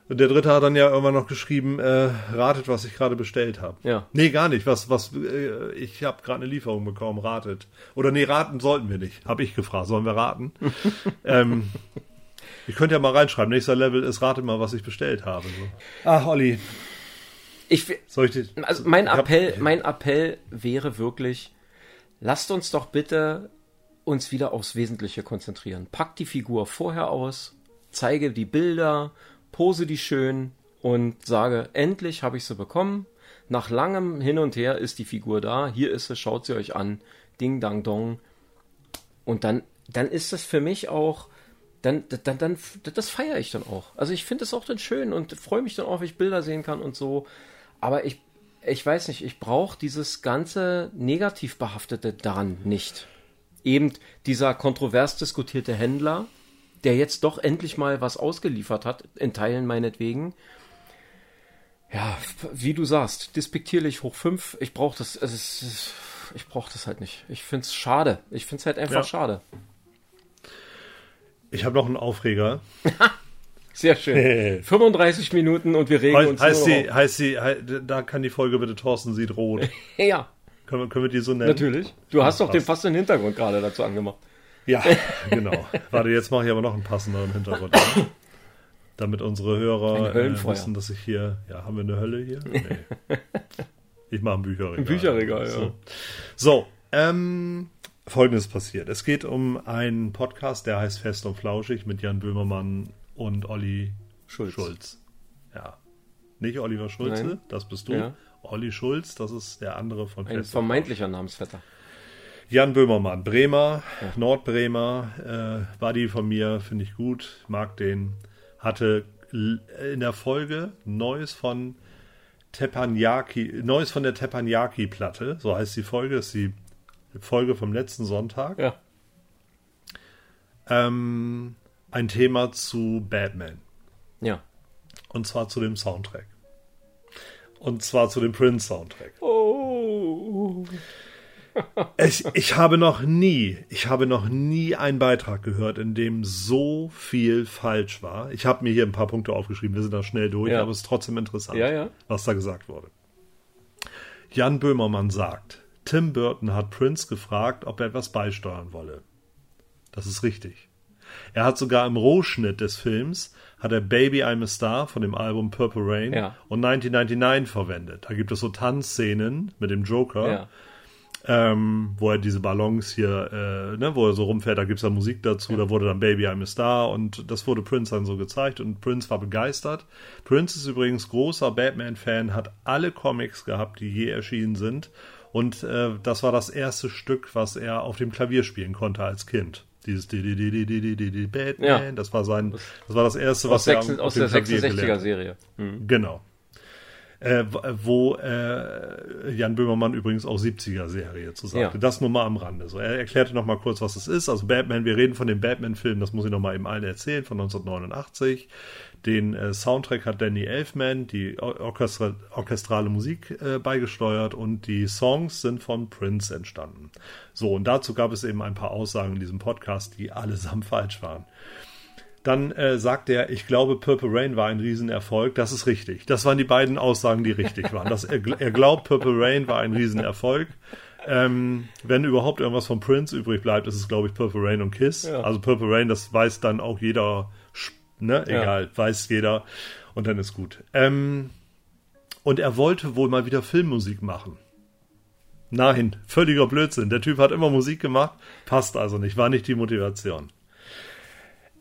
Und der dritte hat dann ja irgendwann noch geschrieben, äh, ratet, was ich gerade bestellt habe. Ja. Nee, gar nicht. Was, was, äh, ich habe gerade eine Lieferung bekommen, ratet. Oder nee, raten sollten wir nicht. Habe ich gefragt. Sollen wir raten? ähm, ich könnte ja mal reinschreiben. Nächster Level ist, rate mal, was ich bestellt habe. So. Ach, Olli. Ich, Soll ich also mein ich hab- Appell, mein Appell wäre wirklich, lasst uns doch bitte uns wieder aufs Wesentliche konzentrieren. Pack die Figur vorher aus, zeige die Bilder, pose die schön und sage, endlich habe ich sie bekommen. Nach langem Hin und Her ist die Figur da. Hier ist sie, schaut sie euch an. Ding, dang, dong. Und dann, dann ist das für mich auch, dann, dann, dann, das feiere ich dann auch. Also ich finde es auch dann schön und freue mich dann auch, wenn ich Bilder sehen kann und so. Aber ich, ich weiß nicht, ich brauche dieses ganze negativ behaftete daran nicht. Eben dieser kontrovers diskutierte Händler, der jetzt doch endlich mal was ausgeliefert hat, in Teilen meinetwegen. Ja, wie du sagst, despektierlich hoch fünf. Ich brauche das, es ist, ich brauche das halt nicht. Ich finde es schade. Ich finde es halt einfach Ja. schade. ich habe noch einen Aufreger. Sehr schön. 35 Minuten und wir regen He uns heißt sie, heißt sie, da kann die Folge bitte Thorsten sieht rot. Ja, können, wir, können wir die so nennen? natürlich. Du hast doch den passt. fast den Hintergrund gerade dazu angemacht. Ja, genau. Warte, jetzt mache ich aber noch einen passenderen Hintergrund. an, Damit unsere Hörer äh, wissen, dass ich hier. Ja, haben wir eine Hölle hier? Nee. Ich mache ein Bücherregal. Ein Bücherregal, ja. So, so ähm, folgendes passiert. Es geht um einen Podcast, der heißt Fest und Flauschig mit Jan Böhmermann und Olli Schulz. Schulz. Ja. Nicht Oliver Schulze, Nein. das bist du. Ja. Olli Schulz, das ist der andere von Ein Fest vermeintlicher Namensvetter. Jan Böhmermann, Bremer, Nordbremer, äh, Buddy von mir, finde ich gut, mag den. Hatte l- in der Folge Neues von Teppanyaki, Neues von der Teppanyaki-Platte, so heißt die Folge, ist die Folge vom letzten Sonntag. Ja. Ähm, ein Thema zu Batman. Ja. Und zwar zu dem Soundtrack. Und zwar zu dem Prince-Soundtrack. Oh. Ich, ich habe noch nie, ich habe noch nie einen Beitrag gehört, in dem so viel falsch war. Ich habe mir hier ein paar Punkte aufgeschrieben, wir sind da schnell durch, Ja. aber es ist trotzdem interessant, Ja, ja. was da gesagt wurde. Jan Böhmermann sagt, Tim Burton hat Prince gefragt, ob er etwas beisteuern wolle. Das ist richtig. Er hat sogar im Rohschnitt des Films hat er Baby I'm a Star von dem Album Purple Rain Ja. und 1999 verwendet. Da gibt es so Tanzszenen mit dem Joker Ja. ähm, wo er diese Ballons hier, äh, ne, wo er so rumfährt, da gibt's da Musik dazu, da wurde dann Baby I'm a Star und das wurde Prince dann so gezeigt und Prince war begeistert. Prince ist übrigens großer Batman-Fan, hat alle Comics gehabt, die je erschienen sind und äh, das war das erste Stück, was er auf dem Klavier spielen konnte als Kind. Dieses Batman, ja. das war sein, das war das erste, was aus er am, aus der 66er Serie. Hm. Genau. Äh, wo äh, Jan Böhmermann übrigens auch 70er-Serie zu sagte. Ja. Das nur mal am Rande. So, er erklärte noch mal kurz, was es ist. Also Batman, wir reden von dem Batman-Film, das muss ich noch mal eben allen erzählen, von 1989. Den äh, Soundtrack hat Danny Elfman, die Orchestra orchestrale Musik äh, beigesteuert und die Songs sind von Prince entstanden. So, und dazu gab es eben ein paar Aussagen in diesem Podcast, die allesamt falsch waren. Dann äh, sagt er, ich glaube, Purple Rain war ein Riesenerfolg. Das ist richtig. Das waren die beiden Aussagen, die richtig waren. Das, er, er glaubt, Purple Rain war ein Riesenerfolg. Ähm, wenn überhaupt irgendwas von Prince übrig bleibt, ist es, glaube ich, Purple Rain und Kiss. Ja. Also Purple Rain, das weiß dann auch jeder ne? Egal, ja. weiß jeder. Und dann ist gut. Ähm, und er wollte wohl mal wieder Filmmusik machen. Nein, völliger Blödsinn. Der Typ hat immer Musik gemacht, passt also nicht, war nicht die Motivation.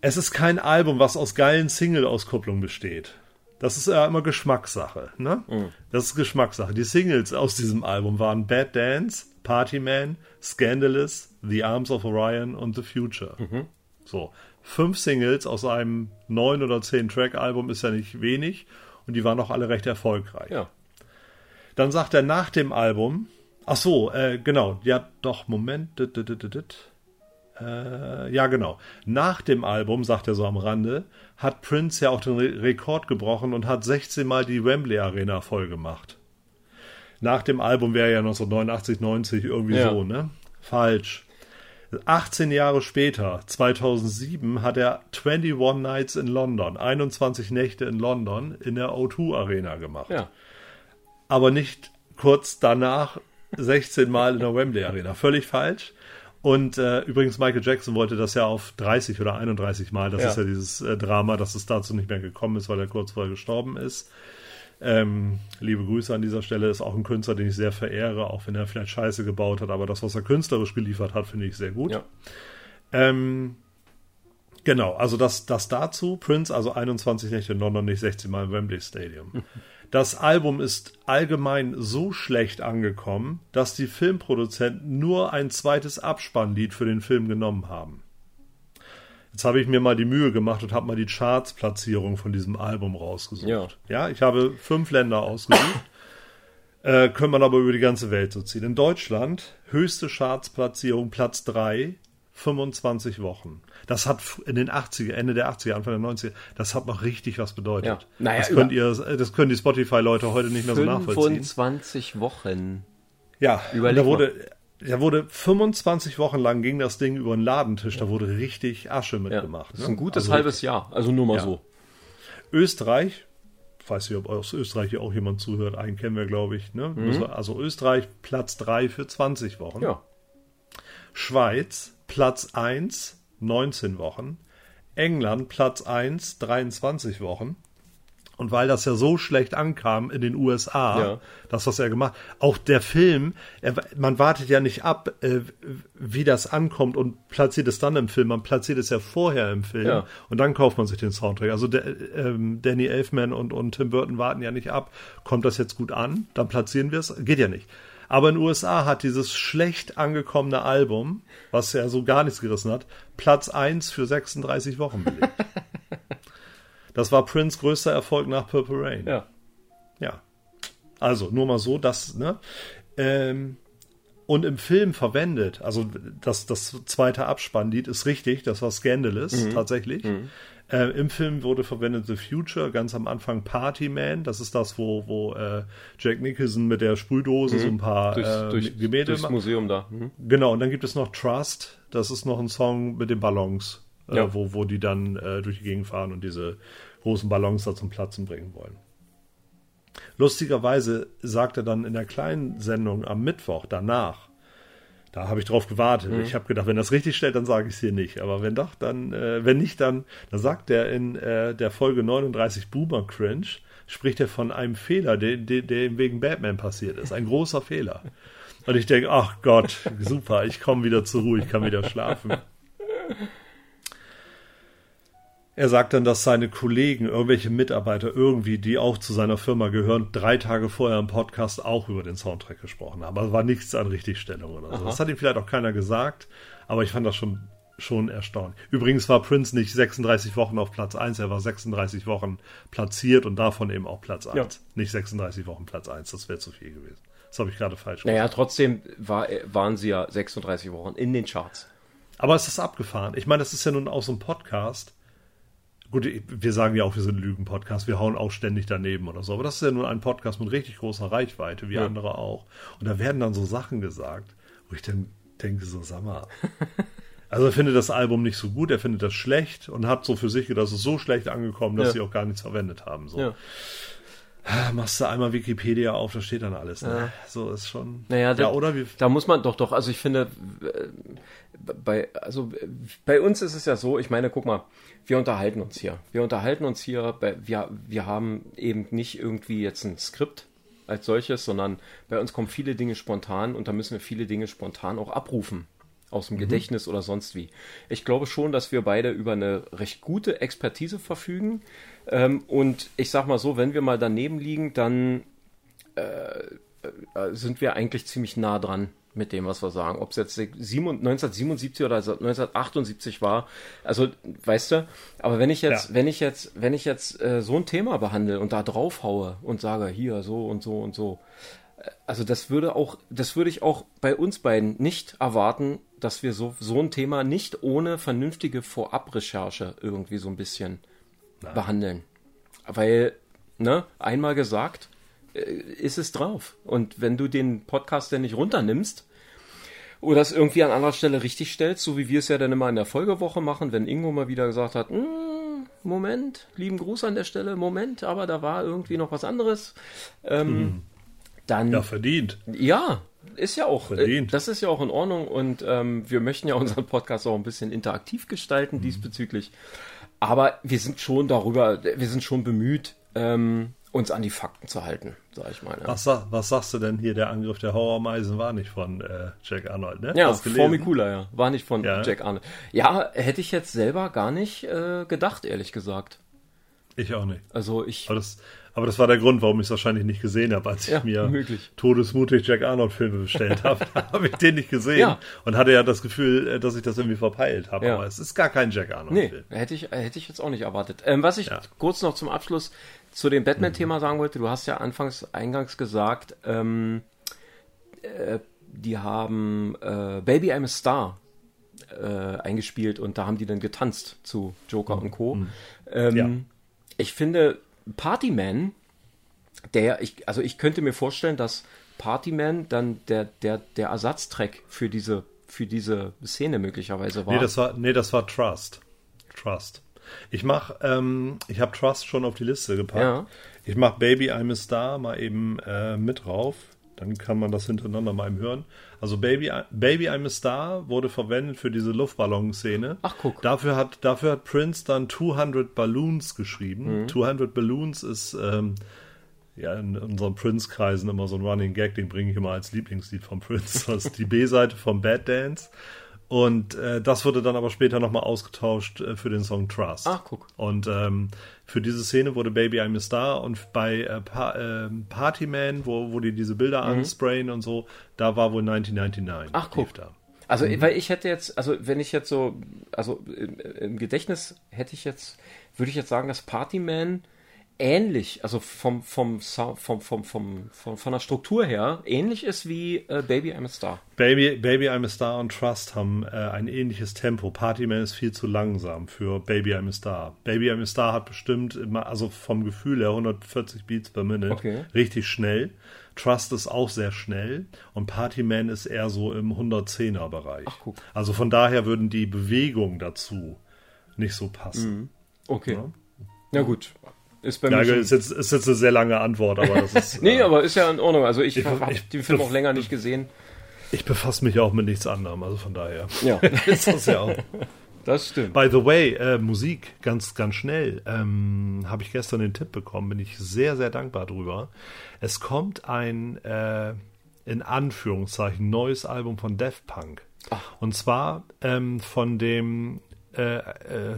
Es ist kein Album, was aus geilen Single-Auskopplungen besteht. Das ist ja immer Geschmackssache, ne? Mhm. Das ist Geschmackssache. Die Singles aus diesem Album waren Bad Dance, Party Man, Scandalous, The Arms of Orion und The Future. Mhm. So fünf Singles aus einem neun oder zehn Track Album ist ja nicht wenig und die waren auch alle recht erfolgreich. Ja. Dann sagt er nach dem Album, ach so, äh, genau, ja doch, Moment, dit, dit, dit, äh, ja genau, nach dem Album, sagt er so am Rande, hat Prince ja auch den Re Rekord gebrochen und hat 16 Mal die Wembley Arena voll gemacht. Nach dem Album wäre ja 1989, 90 irgendwie ja. so, ne? Falsch. 18 Jahre später, 2007, hat er 21 Nights in London, 21 Nächte in London in der O2 Arena gemacht. Ja. Aber nicht kurz danach 16 Mal in der Wembley Arena. Völlig falsch. Und äh, übrigens, Michael Jackson wollte das ja auf 30 oder 31 Mal. Das ja. ist ja dieses äh, Drama, dass es dazu nicht mehr gekommen ist, weil er kurz vorher gestorben ist. Ähm, liebe Grüße an dieser Stelle, ist auch ein Künstler, den ich sehr verehre, auch wenn er vielleicht Scheiße gebaut hat, aber das, was er künstlerisch geliefert hat, finde ich sehr gut. Ja. Ähm, genau, also das, das dazu. Prince, also 21 Nächte in London, nicht 16 Mal im Wembley Stadium. Das Album ist allgemein so schlecht angekommen, dass die Filmproduzenten nur ein zweites Abspannlied für den Film genommen haben. Jetzt habe ich mir mal die Mühe gemacht und habe mal die Charts-Platzierung von diesem Album rausgesucht. Ja, ja ich habe fünf Länder ausgesucht. äh, können man aber über die ganze Welt so ziehen. In Deutschland höchste Charts-Platzierung, Platz 3, 25 Wochen. Das hat in den 80er, Ende der 80er, Anfang der 90er, das hat noch richtig was bedeutet. Ja. Naja, das, könnt ihr, das können die Spotify-Leute heute nicht mehr so nachvollziehen. 25 Wochen. Ja, Überleg da wurde, da wurde 25 Wochen lang ging das Ding über den Ladentisch, da wurde richtig Asche mitgemacht. Ja, das ist ein ne? gutes also, halbes Jahr, also nur mal ja. so. Österreich, weiß nicht, ob aus Österreich hier auch jemand zuhört, einen kennen wir, glaube ich. Ne? Mhm. Also Österreich Platz 3 für 20 Wochen. Ja. Schweiz Platz 1, 19 Wochen. England Platz 1, 23 Wochen. Und weil das ja so schlecht ankam in den USA, ja. das, was er gemacht auch der Film, er, man wartet ja nicht ab, äh, wie das ankommt und platziert es dann im Film, man platziert es ja vorher im Film ja. und dann kauft man sich den Soundtrack. Also der, ähm, Danny Elfman und, und Tim Burton warten ja nicht ab, kommt das jetzt gut an, dann platzieren wir es, geht ja nicht. Aber in den USA hat dieses schlecht angekommene Album, was ja so gar nichts gerissen hat, Platz 1 für 36 Wochen belegt. Das war Prince größter Erfolg nach Purple Rain. Ja. Ja. Also, nur mal so, das, ne? Ähm, und im Film verwendet, also das, das zweite Abspannlied ist richtig, das war Scandalous, mhm. tatsächlich. Mhm. Äh, Im Film wurde verwendet The Future, ganz am Anfang Party Man, das ist das, wo, wo äh, Jack Nicholson mit der Sprühdose mhm. so ein paar durchs, äh, durch, Gemälde durchs Museum da. Mhm. Genau, und dann gibt es noch Trust, das ist noch ein Song mit den Ballons, äh, ja. wo, wo die dann äh, durch die Gegend fahren und diese großen Ballons da zum Platzen bringen wollen. Lustigerweise sagt er dann in der kleinen Sendung am Mittwoch danach, da habe ich drauf gewartet. Mhm. Ich habe gedacht, wenn das richtig stellt, dann sage ich es hier nicht. Aber wenn doch, dann, äh, wenn nicht, dann, dann sagt er in äh, der Folge 39 Boomer Cringe, spricht er von einem Fehler, der, der, der wegen Batman passiert ist. Ein großer Fehler. Und ich denke, ach Gott, super, ich komme wieder zur Ruhe, ich kann wieder schlafen. Er sagt dann, dass seine Kollegen, irgendwelche Mitarbeiter irgendwie, die auch zu seiner Firma gehören, drei Tage vorher im Podcast auch über den Soundtrack gesprochen haben. Also war nichts an Richtigstellung oder so. Aha. Das hat ihm vielleicht auch keiner gesagt, aber ich fand das schon schon erstaunlich. Übrigens war Prince nicht 36 Wochen auf Platz 1, er war 36 Wochen platziert und davon eben auch Platz 1. Ja. Nicht 36 Wochen Platz 1, das wäre zu viel gewesen. Das habe ich gerade falsch Naja, trotzdem war, waren sie ja 36 Wochen in den Charts. Aber es ist abgefahren. Ich meine, das ist ja nun auch so ein Podcast. Gut, wir sagen ja auch, wir sind Lügen-Podcast, wir hauen auch ständig daneben oder so. Aber das ist ja nun ein Podcast mit richtig großer Reichweite, wie Ja. andere auch. Und da werden dann so Sachen gesagt, wo ich dann denke, so, sag mal. Also er findet das Album nicht so gut, er findet das schlecht und hat so für sich gedacht, es ist so schlecht angekommen, dass Ja. sie auch gar nichts verwendet haben. So. Ja. Ah, Machst du einmal Wikipedia auf, da steht dann alles. Ne? So ist schon. Naja, ja, da, oder wie? da muss man doch, doch, also ich finde, äh, bei, also bei uns ist es ja so, ich meine, guck mal, wir unterhalten uns hier. Wir unterhalten uns hier, bei, wir, wir haben eben nicht irgendwie jetzt ein Skript als solches, sondern bei uns kommen viele Dinge spontan und da müssen wir viele Dinge spontan auch abrufen. Aus dem Gedächtnis oder sonst wie. Ich glaube schon, dass wir beide über eine recht gute Expertise verfügen. Ähm, und ich sag mal so, wenn wir mal daneben liegen, dann äh, sind wir eigentlich ziemlich nah dran mit dem, was wir sagen. Ob es jetzt 1977 oder 1978 war, also weißt du, aber wenn ich jetzt, Ja. wenn ich jetzt, wenn ich jetzt äh, so ein Thema behandle und da drauf haue und sage, hier so und so und so, äh, also das würde auch, das würde ich auch bei uns beiden nicht erwarten, dass wir so, so ein Thema nicht ohne vernünftige Vorabrecherche irgendwie so ein bisschen behandeln. Weil, ne, einmal gesagt, äh, ist es drauf. Und wenn du den Podcast dann nicht runternimmst oder es irgendwie an anderer Stelle richtig stellst, so wie wir es ja dann immer in der Folgewoche machen, wenn Ingo mal wieder gesagt hat, "Mm, Moment, lieben Gruß an der Stelle, Moment, aber da war irgendwie noch was anderes, ähm, dann Ja, verdient. ja, ist ja auch, Verdient. äh, das ist ja auch in Ordnung und ähm, wir möchten ja unseren Podcast auch ein bisschen interaktiv gestalten Mhm. diesbezüglich. Aber wir sind schon darüber, wir sind schon bemüht, ähm, uns an die Fakten zu halten, sag ich mal. ne? Was, was sagst du denn hier? Der Angriff der Horrormeisen war nicht von äh, Jack Arnold, ne? ja? Formicula, ja. War nicht von Ja. Jack Arnold. Ja, hätte ich jetzt selber gar nicht äh, gedacht, ehrlich gesagt. Ich auch nicht. Also ich. Aber das, aber das war der Grund, warum ich es wahrscheinlich nicht gesehen habe, als ich Ja, mir möglich. todesmutig Jack Arnold Filme bestellt habe. habe ich den nicht gesehen Ja. und hatte ja das Gefühl, äh, dass ich das irgendwie verpeilt habe. Ja. Aber es ist gar kein Jack Arnold Nee, Film. hätte ich, hätte ich jetzt auch nicht erwartet. Ähm, was ich kurz noch zum Abschluss zu dem Batman-Thema sagen wollte, du hast ja anfangs eingangs gesagt, ähm, äh, die haben äh, Baby I'm a Star äh, eingespielt und da haben die dann getanzt zu Joker und Co. Ähm, Ja. Ich finde Partyman, der, ich, also ich könnte mir vorstellen, dass Partyman dann der, der, der Ersatztrack für diese, für diese Szene möglicherweise war. Nee, das war, nee, das war Trust. Trust. Ich mach, ähm, ich habe Trust schon auf die Liste gepackt. Ja. Ich mach Baby I'm a Star mal eben äh, mit drauf. Dann kann man das hintereinander mal eben hören. Also Baby, Baby I'm a Star wurde verwendet für diese Luftballon-Szene. Ach, guck. Dafür hat, dafür hat Prince dann 200 Balloons geschrieben. Mhm. 200 Balloons ist ähm, ja in unseren Prince-Kreisen immer so ein Running Gag, den bringe ich immer als Lieblingslied von Prince. Das ist die B-Seite vom Bad Dance. Und äh, das wurde dann aber später nochmal ausgetauscht äh, für den Song Trust. Ach, guck. Und ähm, für diese Szene wurde Baby I'm a Star und bei äh, pa ähm, Partyman, wo, wo die diese Bilder ansprayen und so, da war wohl 1999. Mhm. Ach, guck. Da. Also, Mhm. weil ich hätte jetzt, also wenn ich jetzt so, also im, im Gedächtnis hätte ich jetzt, würde ich jetzt sagen, dass Partyman ähnlich, also vom, vom, vom, vom, vom, vom, von der Struktur her, ähnlich ist wie äh, Baby I'm a Star. Baby, Baby I'm a Star und Trust haben äh, ein ähnliches Tempo. Partyman ist viel zu langsam für Baby I'm a Star. Baby I'm a Star hat bestimmt immer, also vom Gefühl her 140 Beats per Minute. Okay. Richtig schnell. Trust ist auch sehr schnell und Partyman ist eher so im 110er Bereich. Ach, guck. Also von daher würden die Bewegungen dazu nicht so passen. Okay. Ja. Na gut. Ist bei Ja, mir ist jetzt, ist jetzt eine sehr lange Antwort, aber das ist. Nee, äh, aber ist ja in Ordnung. Also ich, Ich- habe den Film auch länger nicht gesehen. ich befasse mich auch mit nichts anderem, also von daher. Ja, ist das ja auch. das stimmt. By the way, äh, Musik, ganz, ganz schnell, ähm, habe ich gestern den Tipp bekommen, bin ich sehr, sehr dankbar drüber. Es kommt ein, äh, in Anführungszeichen, neues Album von Daft Punk. Und zwar ähm, von dem äh, äh,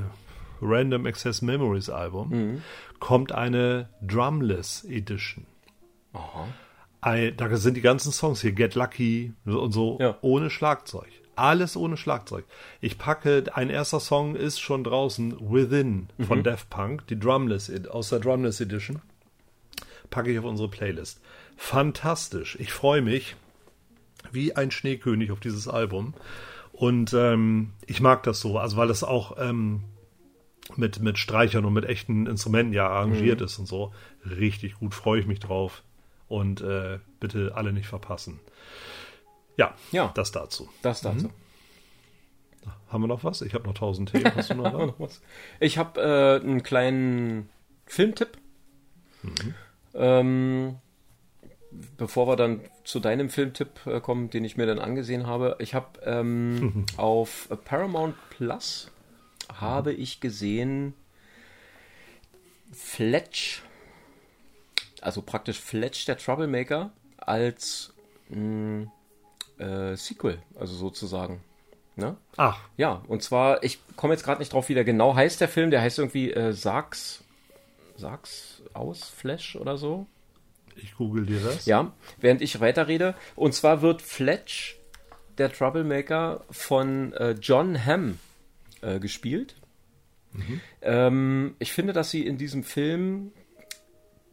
Random Access Memories Album kommt eine Drumless Edition. Aha. Ein, da sind die ganzen Songs hier, Get Lucky und so, Ja. ohne Schlagzeug. Alles ohne Schlagzeug. Ich packe, ein erster Song ist schon draußen, Within von mhm. Daft Punk, die Drumless, aus der Drumless Edition. Packe ich auf unsere Playlist. Fantastisch. Ich freue mich wie ein Schneekönig auf dieses Album. Und ähm, ich mag das so, also weil das auch ähm, mit, mit Streichern und mit echten Instrumenten ja arrangiert mhm. ist und so. Richtig gut, freue ich mich drauf. Und äh, bitte alle nicht verpassen. Ja, ja, das dazu. Das dazu. Mhm. Haben wir noch was? Ich habe noch tausend Themen. Hast du noch, was? Ich habe äh, einen kleinen Filmtipp. Mhm. Ähm, bevor wir dann zu deinem Filmtipp äh, kommen, den ich mir dann angesehen habe. Ich habe ähm, auf Paramount Plus habe ich gesehen Fletch, also praktisch Fletch der Troublemaker als mh, mm, äh, Sequel, also sozusagen. Ne? Ach. Ja, und zwar, ich komme jetzt gerade nicht drauf, wie der genau heißt, der Film. Der heißt irgendwie äh, Sags, Sags aus Flash oder so. Ich google dir das. Ja, während ich weiterrede. Und zwar wird Fletch, der Troublemaker, von äh, John Hamm äh, gespielt. Mhm. Ähm, ich finde, dass sie in diesem Film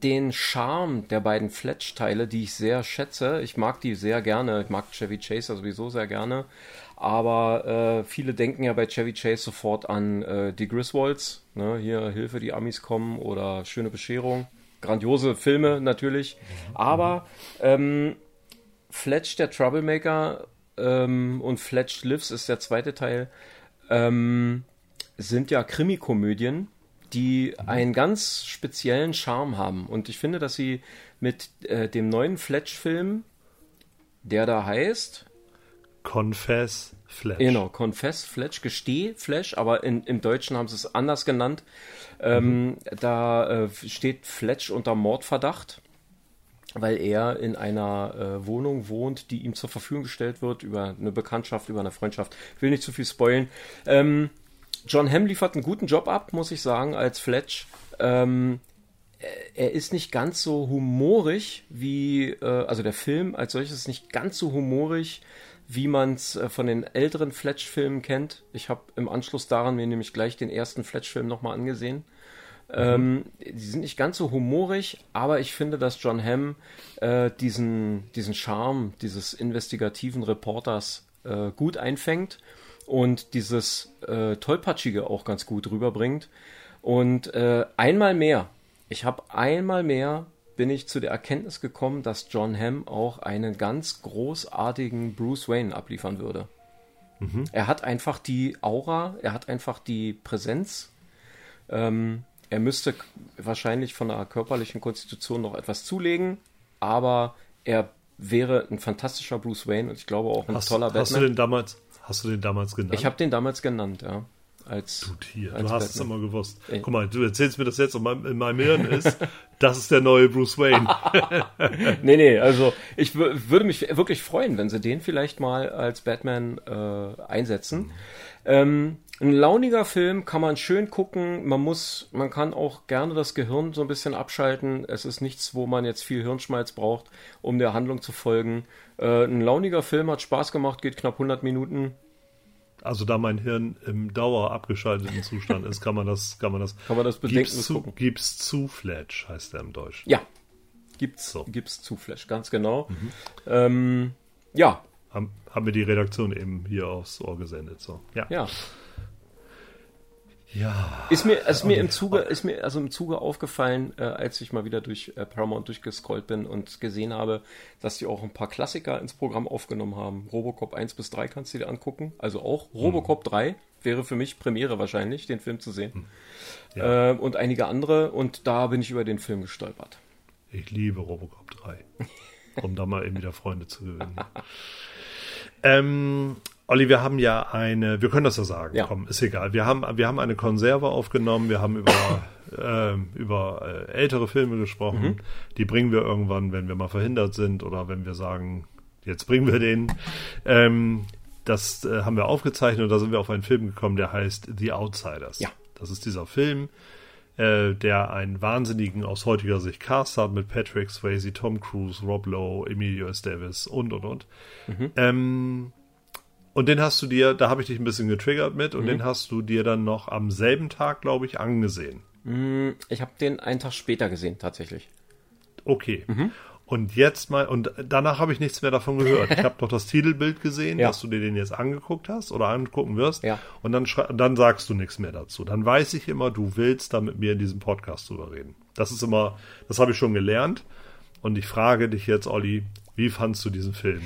den Charme der beiden Fletch-Teile, die ich sehr schätze, ich mag die sehr gerne, ich mag Chevy Chase sowieso sehr gerne, aber äh, viele denken ja bei Chevy Chase sofort an äh, die Griswolds, ne? hier Hilfe, die Amis kommen oder Schöne Bescherung, grandiose Filme natürlich, aber ähm, Fletch der Troublemaker ähm, und Fletch Lives ist der zweite Teil, ähm, sind ja Krimikomödien, die einen ganz speziellen Charme haben. Und ich finde, dass sie mit äh, dem neuen Fletch-Film, der da heißt Confess Fletch. Genau, Confess Fletch, Gesteh Fletch, aber in, im Deutschen haben sie es anders genannt. Ähm, mhm. Da äh, steht Fletch unter Mordverdacht weil er in einer äh, Wohnung wohnt, die ihm zur Verfügung gestellt wird über eine Bekanntschaft, über eine Freundschaft. Ich will nicht zu viel spoilen. Ähm, John Hamm liefert einen guten Job ab, muss ich sagen, als Fletch. Ähm, er ist nicht ganz so humorig wie, äh, also der Film als solches ist nicht ganz so humorig, wie man es äh, von den älteren Fletch-Filmen kennt. Ich habe im Anschluss daran mir nämlich gleich den ersten Fletch-Film nochmal angesehen. Ähm, die sind nicht ganz so humorig, aber ich finde, dass John Hamm äh, diesen, diesen Charme dieses investigativen Reporters äh, gut einfängt und dieses äh, Tollpatschige auch ganz gut rüberbringt. Und äh, einmal mehr, ich habe einmal mehr, bin ich zu der Erkenntnis gekommen, dass John Hamm auch einen ganz großartigen Bruce Wayne abliefern würde. Mhm. Er hat einfach die Aura, er hat einfach die Präsenz. Ähm, er müsste wahrscheinlich von der körperlichen Konstitution noch etwas zulegen, aber er wäre ein fantastischer Bruce Wayne und ich glaube auch ein hast, toller Batman. Hast du den damals, hast du den damals genannt? Ich habe den damals genannt, ja. Als, du Tier, als du hast Batman. es immer gewusst. Ey. Guck mal, du erzählst mir das jetzt und in meinem Hirn ist, das ist der neue Bruce Wayne. nee, nee, also ich würde mich wirklich freuen, wenn sie den vielleicht mal als Batman äh, einsetzen. Mhm. Ähm, ein launiger Film kann man schön gucken. Man muss, man kann auch gerne das Gehirn so ein bisschen abschalten. Es ist nichts, wo man jetzt viel Hirnschmalz braucht, um der Handlung zu folgen. Äh, ein launiger Film hat Spaß gemacht, geht knapp 100 Minuten. Also da mein Hirn im Dauer abgeschalteten Zustand ist, kann man das, kann man das, kann man das bedenken gucken. Gibt's zu Flash heißt der im Deutsch. Ja, gibt's, so. gibt's zu Flash, ganz genau. Mhm. Ähm, ja. Haben, haben wir die Redaktion eben hier aufs Ohr gesendet, so. Ja. Ja. Ja. Ist mir, ist mir im Zuge, ist mir also im Zuge aufgefallen, äh, als ich mal wieder durch äh, Paramount durchgescrollt bin und gesehen habe, dass die auch ein paar Klassiker ins Programm aufgenommen haben. Robocop 1 bis 3 kannst du dir angucken. Also auch Robocop mhm. 3 wäre für mich Premiere wahrscheinlich, den Film zu sehen. Mhm. Ja. Äh, und einige andere und da bin ich über den Film gestolpert. Ich liebe Robocop 3. um da mal eben wieder Freunde zu gewinnen. ähm, Olli, wir haben ja eine, wir können das ja sagen, ja. komm, ist egal. Wir haben, wir haben eine Konserve aufgenommen, wir haben über, äh, über ältere Filme gesprochen. Mhm. Die bringen wir irgendwann, wenn wir mal verhindert sind oder wenn wir sagen, jetzt bringen wir den. Ähm, das äh, haben wir aufgezeichnet und da sind wir auf einen Film gekommen, der heißt The Outsiders. Ja. Das ist dieser Film, äh, der einen wahnsinnigen aus heutiger Sicht Cast hat mit Patrick Swayze, Tom Cruise, Rob Lowe, Emilio Estevez und und und. Mhm. Ähm, Und den hast du dir, da habe ich dich ein bisschen getriggert mit, und Mhm. den hast du dir dann noch am selben Tag, glaube ich, angesehen. Hm, Ich habe den einen Tag später gesehen, tatsächlich. Okay. Mhm. Und jetzt mal, und danach habe ich nichts mehr davon gehört. Ich habe doch das Titelbild gesehen, Ja. dass du dir den jetzt angeguckt hast oder angucken wirst. Ja. Und dann, dann sagst du nichts mehr dazu. Dann weiß ich immer, du willst da mit mir in diesem Podcast drüber reden. Das ist immer, das habe ich schon gelernt. Und ich frage dich jetzt, Olli, wie fandst du diesen Film?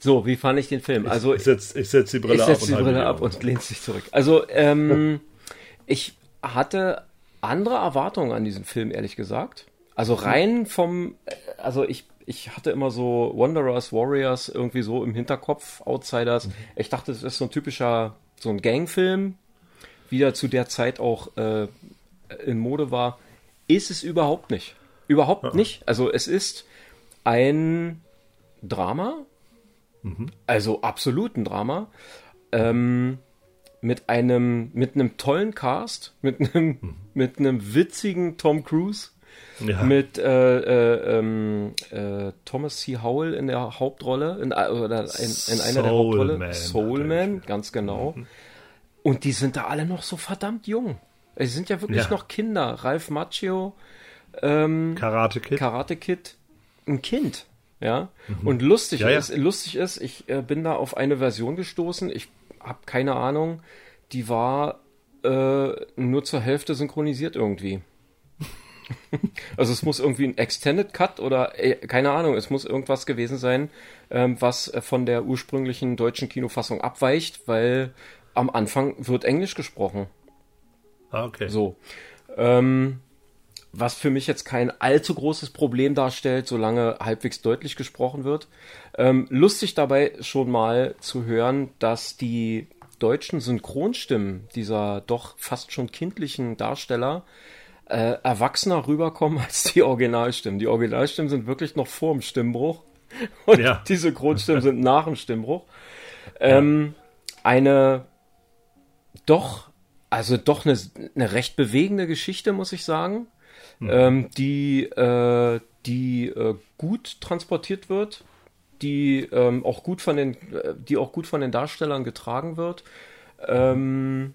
So, wie fand ich den Film? Also ich setze ich setz die Brille ich ab setze und die Brille ab und lehnst dich zurück. Also, ähm, ich hatte andere Erwartungen an diesen Film, ehrlich gesagt. Also rein vom, äh, also ich, ich hatte immer so Wanderers, Warriors irgendwie so im Hinterkopf, Outsiders. Ich dachte, das ist so ein typischer, so ein Gangfilm, wie der zu der Zeit auch äh, in Mode war. Ist es überhaupt nicht. Überhaupt nicht. Also es ist ein Drama, also absolut ein Drama, ähm, mit einem mit einem tollen Cast, mit einem mit einem witzigen Tom Cruise, Ja. mit äh, äh, ähm, äh, Thomas C. Howell in der Hauptrolle, in, äh, oder in, in einer der Hauptrolle, Man, Soul hat Man, gespielt. ganz genau. Und die sind da alle noch so verdammt jung. Sie sind ja wirklich Ja. noch Kinder. Ralph Macchio, ähm, Karate Kid. Karate Kid ein Kind. Ja. Und lustig Mhm. Ja, ja. ist, lustig ist, ich äh, bin da auf eine Version gestoßen. Ich habe keine Ahnung. Die war äh, nur zur Hälfte synchronisiert irgendwie. also es muss irgendwie ein Extended Cut oder äh, keine Ahnung, es muss irgendwas gewesen sein, ähm, was von der ursprünglichen deutschen Kinofassung abweicht, weil am Anfang wird Englisch gesprochen. ah, okay. So. Ähm, was für mich jetzt kein allzu großes Problem darstellt, solange halbwegs deutlich gesprochen wird. Ähm, lustig dabei schon mal zu hören, dass die deutschen Synchronstimmen dieser doch fast schon kindlichen Darsteller äh, erwachsener rüberkommen als die Originalstimmen. Die Originalstimmen sind wirklich noch vor dem Stimmbruch und Ja. die Synchronstimmen sind nach dem Stimmbruch. Ähm, eine doch, also doch eine, eine recht bewegende Geschichte, muss ich sagen, ähm, die, äh, die äh, gut transportiert wird, die ähm, auch gut von den, äh, die auch gut von den Darstellern getragen wird. Ähm,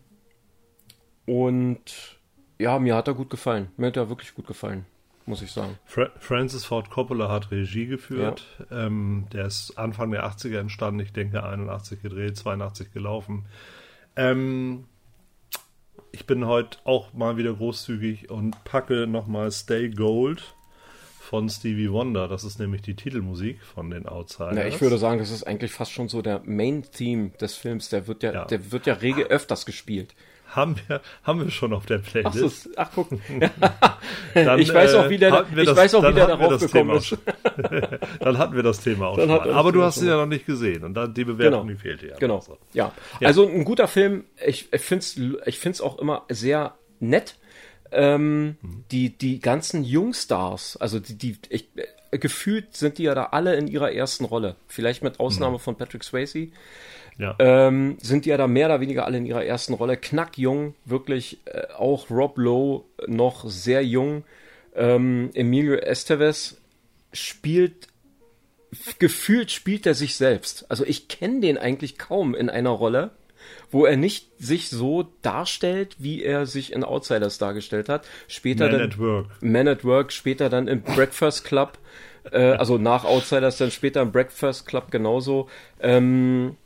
und ja, mir hat er gut gefallen. Mir hat er wirklich gut gefallen, muss ich sagen. Fra Francis Ford Coppola hat Regie geführt. Ähm, der ist Anfang der 80er entstanden. Ich denke 81 gedreht, 82 gelaufen. Ähm, ich bin heute auch mal wieder großzügig und packe nochmal Stay Gold von Stevie Wonder. Das ist nämlich die Titelmusik von den Outsiders. Ja, ich würde sagen, das ist eigentlich fast schon so der Main-Theme des Films. Der wird ja, Ja. der wird ja rege öfters gespielt. Haben wir, haben wir schon auf der Ach, Playlist. so, ist- ach guck. Dann, ich weiß auch, äh, wie der, wir ich das- weiß auch, wie der darauf gekommen Thema ist. dann hatten wir das Thema auch Dann schon mal. Aber du hast ihn ja noch nicht gesehen und dann die Bewertung, Genau. die fehlte ja. Genau. noch. Ja. Ja. Also ein guter Film. Ich, ich finde es ich find's auch immer sehr nett. Ähm, die, die ganzen Jungstars, also die, die ich, äh, gefühlt sind die ja da alle in ihrer ersten Rolle. Vielleicht mit Ausnahme von Patrick Swayze. Ja. ähm, sind die ja da mehr oder weniger alle in ihrer ersten Rolle. Knackjung, wirklich äh, auch Rob Lowe noch sehr jung. Ähm, Emilio Estevez spielt gefühlt spielt er sich selbst. Also ich kenne den eigentlich kaum in einer Rolle, wo er nicht sich so darstellt, wie er sich in Outsiders dargestellt hat. Später Man dann at Work. Man at Work, später dann im Breakfast Club, äh, also nach Outsiders, dann später im Breakfast Club genauso. Ähm, äh,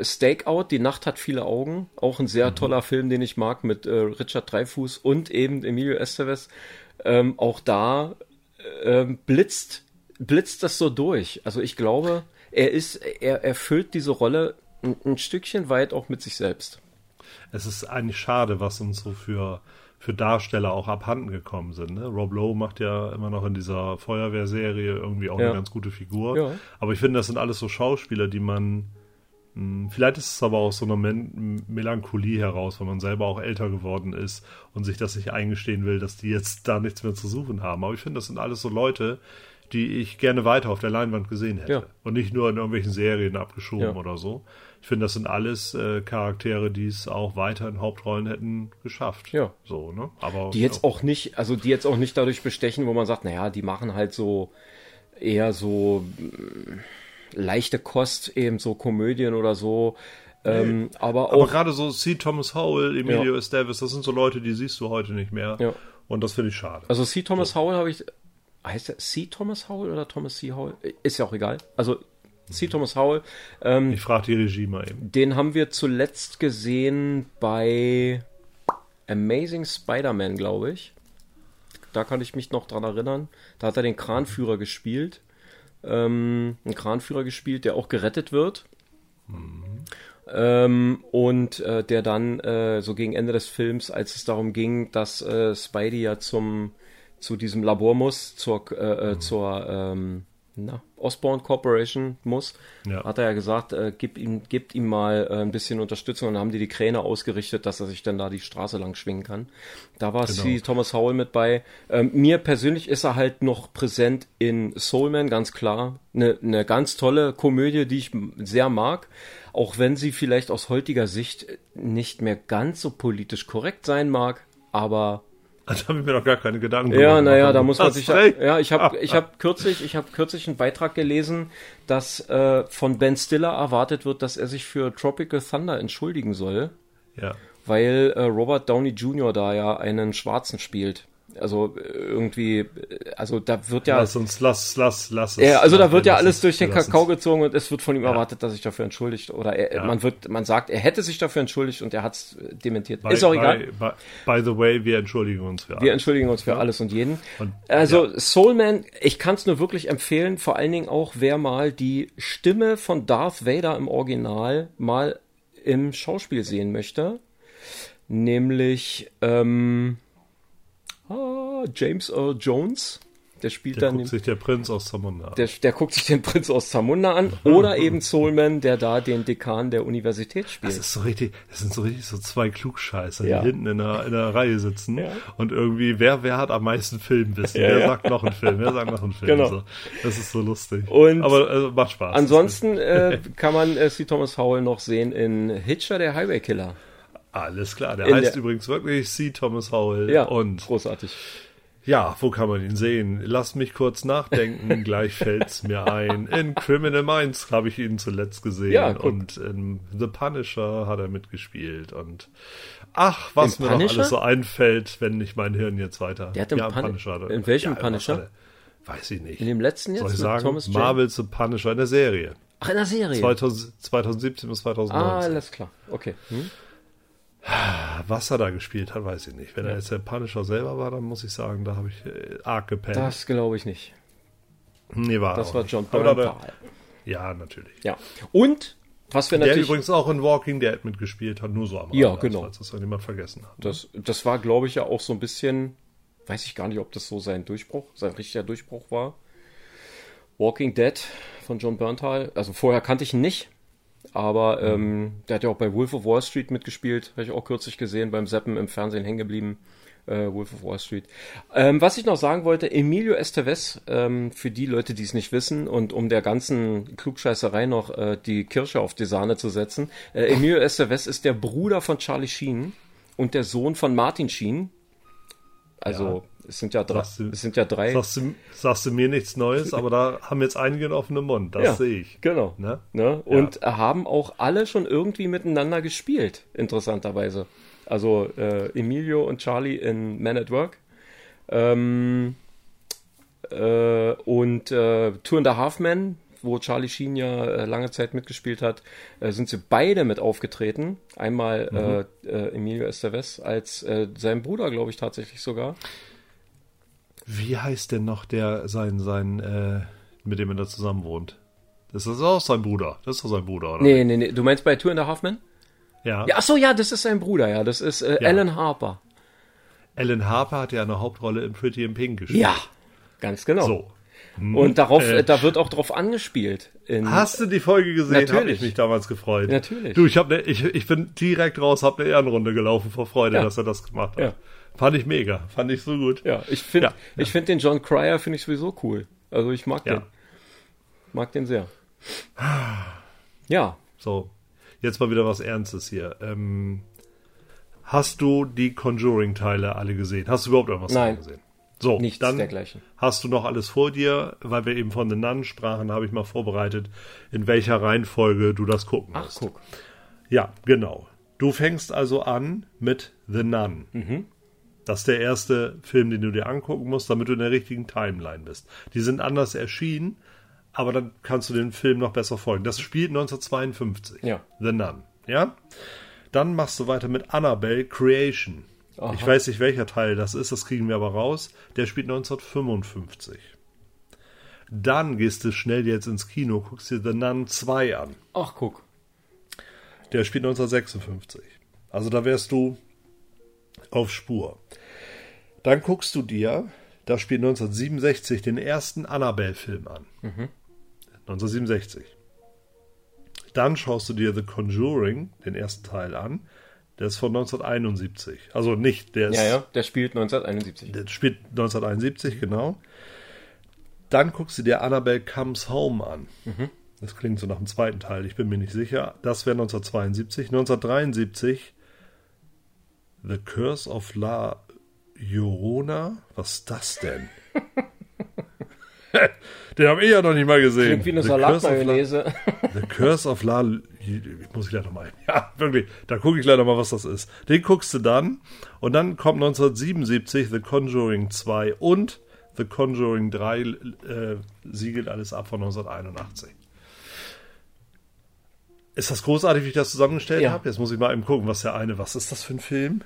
Stakeout, die Nacht hat viele Augen, auch ein sehr toller Film, den ich mag, mit äh, Richard Dreyfuss und eben Emilio Estevez. Ähm, auch da ähm, blitzt, blitzt das so durch. Also ich glaube, er ist, er erfüllt diese Rolle ein, ein Stückchen weit auch mit sich selbst. Es ist eigentlich schade, was uns so für, für Darsteller auch abhanden gekommen sind. Ne? Rob Lowe macht ja immer noch in dieser Feuerwehrserie irgendwie auch Ja. eine ganz gute Figur. Ja. Aber ich finde, das sind alles so Schauspieler, die man. Mh, Vielleicht ist es aber auch so eine Men Melancholie heraus, weil man selber auch älter geworden ist und sich das nicht eingestehen will, dass die jetzt da nichts mehr zu suchen haben. Aber ich finde, das sind alles so Leute, die ich gerne weiter auf der Leinwand gesehen hätte. Ja. Und nicht nur in irgendwelchen Serien abgeschoben Ja. oder so. Ich finde, das sind alles äh, Charaktere, die es auch weiter in Hauptrollen hätten geschafft. Ja. So, ne? Aber die jetzt auch nicht, also die jetzt auch nicht dadurch bestechen, wo man sagt, naja, die machen halt so eher so, mm, leichte Kost, eben so Komödien oder so. Ähm, aber Aber auch, gerade so C. Thomas Howell, Emilio Ja. Estevez, das sind so Leute, die siehst du heute nicht mehr. Ja. Und das finde ich schade. also C. Thomas Howell habe ich, heißt der C. Thomas Howell oder Thomas C. Howell? Ist ja auch egal. Also C. Thomas Howell, ähm, Ich frage die Regie mal eben. den haben wir zuletzt gesehen bei Amazing Spider-Man, glaube ich. Da kann ich mich noch dran erinnern. Da hat er den Kranführer gespielt. Ähm, einen Kranführer gespielt, der auch gerettet wird. Ähm, und äh, der dann äh, so gegen Ende des Films, als es darum ging, dass äh, Spidey ja zum zu diesem Labor muss, zur, äh, äh, zur ähm, na, Osborne Corporation muss, Ja. hat er ja gesagt, äh, gib ihm, gibt ihm mal äh, ein bisschen Unterstützung und dann haben die die Kräne ausgerichtet, dass er sich dann da die Straße lang schwingen kann. Da war Genau. C. Thomas Howell mit bei. Ähm, mir persönlich ist er halt noch präsent in Soulman, ganz klar. Eine ne ganz tolle Komödie, die ich sehr mag. Auch wenn sie vielleicht aus heutiger Sicht nicht mehr ganz so politisch korrekt sein mag, aber Da habe ich mir noch gar keine Gedanken ja, gemacht. naja, da muss man sich recht. ja, ich habe ich habe kürzlich, ich habe kürzlich einen Beitrag gelesen, dass äh, von Ben Stiller erwartet wird, dass er sich für Tropical Thunder entschuldigen soll, Ja. weil äh, Robert Downey Jr. da ja einen Schwarzen spielt. Also äh, irgendwie, äh, also da wird ja, Lass uns, lass, lass, lass es. ja also da wird ja alles es. durch den Kakao gezogen und es wird von ihm erwartet, dass er sich dafür entschuldigt oder er, Ja. man wird, man sagt, er hätte sich dafür entschuldigt und er hat es dementiert. By, Ist auch egal. By, by, by the way, wir entschuldigen uns für Wir alles. entschuldigen uns für alles und jeden. Und- also Soulman, ich kann es nur wirklich empfehlen, vor allen Dingen auch, wer mal die Stimme von Darth Vader im Original mal im Schauspiel sehen möchte. Nämlich ähm, ah, James Earl Jones. Der spielt Der dann guckt sich der Prinz aus Zamunda an. der, der guckt sich den Prinz aus Zamunda an oder eben Soulman, der da den Dekan der Universität Das spielt. ist so richtig, das sind so richtig so zwei Klugscheißer, Ja. die hinten in der, in der Reihe sitzen Ja. und irgendwie, wer, wer hat am meisten Filmwissen? Ja, wer sagt noch einen Film? Wer sagt noch einen Film? Genau. So. Das ist so lustig. Und Aber also, macht Spaß. Ansonsten äh, kann man äh, C. Thomas Howell noch sehen in Hitcher, der Highway Killer. Alles klar. Der In heißt der- übrigens wirklich C. Thomas Howell. Ja, Und großartig. ja, wo kann man ihn sehen? Lasst mich kurz nachdenken, gleich fällt's mir ein. In Criminal Minds habe ich ihn zuletzt gesehen. Ja, und in The Punisher hat er mitgespielt. Und ach, was Im mir noch Punisher? alles so einfällt, wenn nicht mein Hirn jetzt weiter. Der hat im ja, Pun- hat er- in welchem was Punisher? er? Weiß ich nicht. In dem letzten jetzt Soll ich mit sagen? Thomas Jane? Marvel's The Punisher in der Serie. Ach, in der Serie. 2000, 2017 bis ah, 2019. alles klar. Okay. Hm? Was er da gespielt hat, weiß ich nicht. Wenn er jetzt der Punisher selber war, dann muss ich sagen, da habe ich äh, arg gepennt. Das glaube ich nicht. nee, war Das war. John Bernthal. Ja, natürlich. Ja. Und, was wir Der natürlich... übrigens auch in Walking Dead mitgespielt hat, nur so am Rande, Ja, als genau. falls das jemand vergessen hat. Das, das war, glaube ich, ja auch so ein bisschen, weiß ich gar nicht, ob das so sein Durchbruch, sein richtiger Durchbruch war. Walking Dead von John Bernthal. Also vorher kannte ich ihn nicht, aber ähm, der hat ja auch bei Wolf of Wall Street mitgespielt. Habe ich auch kürzlich gesehen, beim Seppen im Fernsehen hängen geblieben. Äh, Wolf of Wall Street. Ähm, was ich noch sagen wollte, Emilio Estevez, ähm, für die Leute, die es nicht wissen und um der ganzen Klugscheißerei noch äh, die Kirsche auf die Sahne zu setzen, äh, Emilio Estevez ist der Bruder von Charlie Sheen und der Sohn von Martin Sheen. Also es sind ja drei. Sagst du- Es sind ja drei. Sagst du, sagst du mir nichts Neues, aber da haben jetzt einige einen offenen Mund. Das Ja, sehe ich. Genau. Ne? Ne? Und haben auch alle schon irgendwie miteinander gespielt, interessanterweise. Also äh, Emilio und Charlie in Man at Work. Ähm, äh, und äh, Two and a Half Men, wo Charlie Sheen ja äh, lange Zeit mitgespielt hat, äh, sind sie beide mit aufgetreten. Einmal äh, äh, Emilio Estevez als äh, sein Bruder, glaube ich, tatsächlich sogar. Wie heißt denn noch der, sein, sein, äh, mit dem er da zusammen wohnt? Das ist auch sein Bruder. Das ist doch sein Bruder, oder? Nee, nee, nee. Du meinst bei Two and a Half Men? Ja. Ja, ach so, ja, das ist sein Bruder, ja. Das ist äh, Ja. Alan Harper. Alan Harper hat ja eine Hauptrolle in Pretty in Pink gespielt. Ja, ganz genau. So. Und darauf, Äh, da wird auch drauf angespielt. In, Hast du die Folge gesehen? Habe Natürlich. ich mich damals gefreut. Natürlich. Du, ich, hab ne, ich, ich bin direkt raus, habe eine Ehrenrunde gelaufen vor Freude, Ja. dass er das gemacht hat. Ja. Fand ich mega. Fand ich so gut. ja, ich finde, Ja, ich finde den John Cryer finde ich sowieso cool. Also ich mag Ja. den, mag den sehr. Ja, So, jetzt mal wieder was Ernstes hier. Ähm, hast du die Conjuring-Teile alle gesehen? Hast du überhaupt irgendwas Nein. gesehen? So, Nichts dann dergleichen. hast du noch alles vor dir, weil wir eben von den Nannen sprachen, habe ich mal vorbereitet, in welcher Reihenfolge du das gucken Ach, musst. guck. Ja, genau. Du fängst also an mit The Nun. Mhm. Das ist der erste Film, den du dir angucken musst, damit du in der richtigen Timeline bist. Die sind anders erschienen, aber dann kannst du den Film noch besser folgen. Das spielt 1952. Ja. The Nun. Ja? Dann machst du weiter mit Annabelle Creation. Aha. Ich weiß nicht, welcher Teil das ist, das kriegen wir aber raus. Der spielt 1955. Dann gehst du schnell jetzt ins Kino, guckst dir The Nun 2 an. Ach, guck. Der spielt 1956. Also da wärst du auf Spur. Dann guckst du dir, da spielt 1967 den ersten Annabelle-Film an. 1967. Dann schaust du dir The Conjuring, den ersten Teil an. Der ist von 1971. Also nicht, der ist, Ja, ja, der spielt 1971. der spielt 1971, genau. Dann guckst du dir Annabelle Comes Home an. Das klingt so nach dem zweiten Teil, ich bin mir nicht sicher. Das wäre 1972. 1973 The Curse of La Llorona. Was ist das denn? Den habe ich ja noch nicht mal gesehen. Klingt wie eine Salatmayonnaise. The Curse of La. Muss ich gleich nochmal. Ja, wirklich. Da gucke ich gleich nochmal, was das ist. Den guckst du dann. Und dann kommt 1977 The Conjuring 2 und The Conjuring 3 äh, siegelt alles ab von 1981. Ist das großartig, wie ich das zusammengestellt Ja. habe? Jetzt muss ich mal eben gucken, was der eine. Was ist das für ein Film?